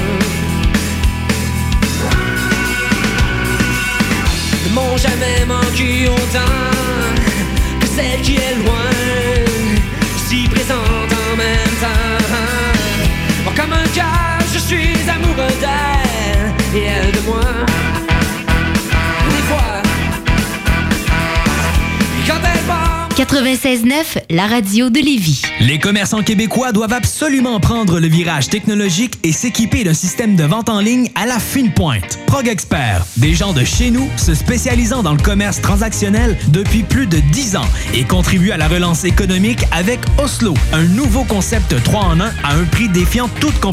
ne m'ont jamais manqué autant que celle qui est loin, présente en même temps. Comme un cœur, je suis amoureux d'elle et elle de moi. 96.9, la radio de Lévis. Les commerçants québécois doivent absolument prendre le virage technologique et s'équiper d'un système de vente en ligne à la fine pointe. Prog Expert, des gens de chez nous se spécialisant dans le commerce transactionnel depuis plus de 10 ans et contribuent à la relance économique avec Oslo, un nouveau concept 3 en 1 à un prix défiant toute compétition.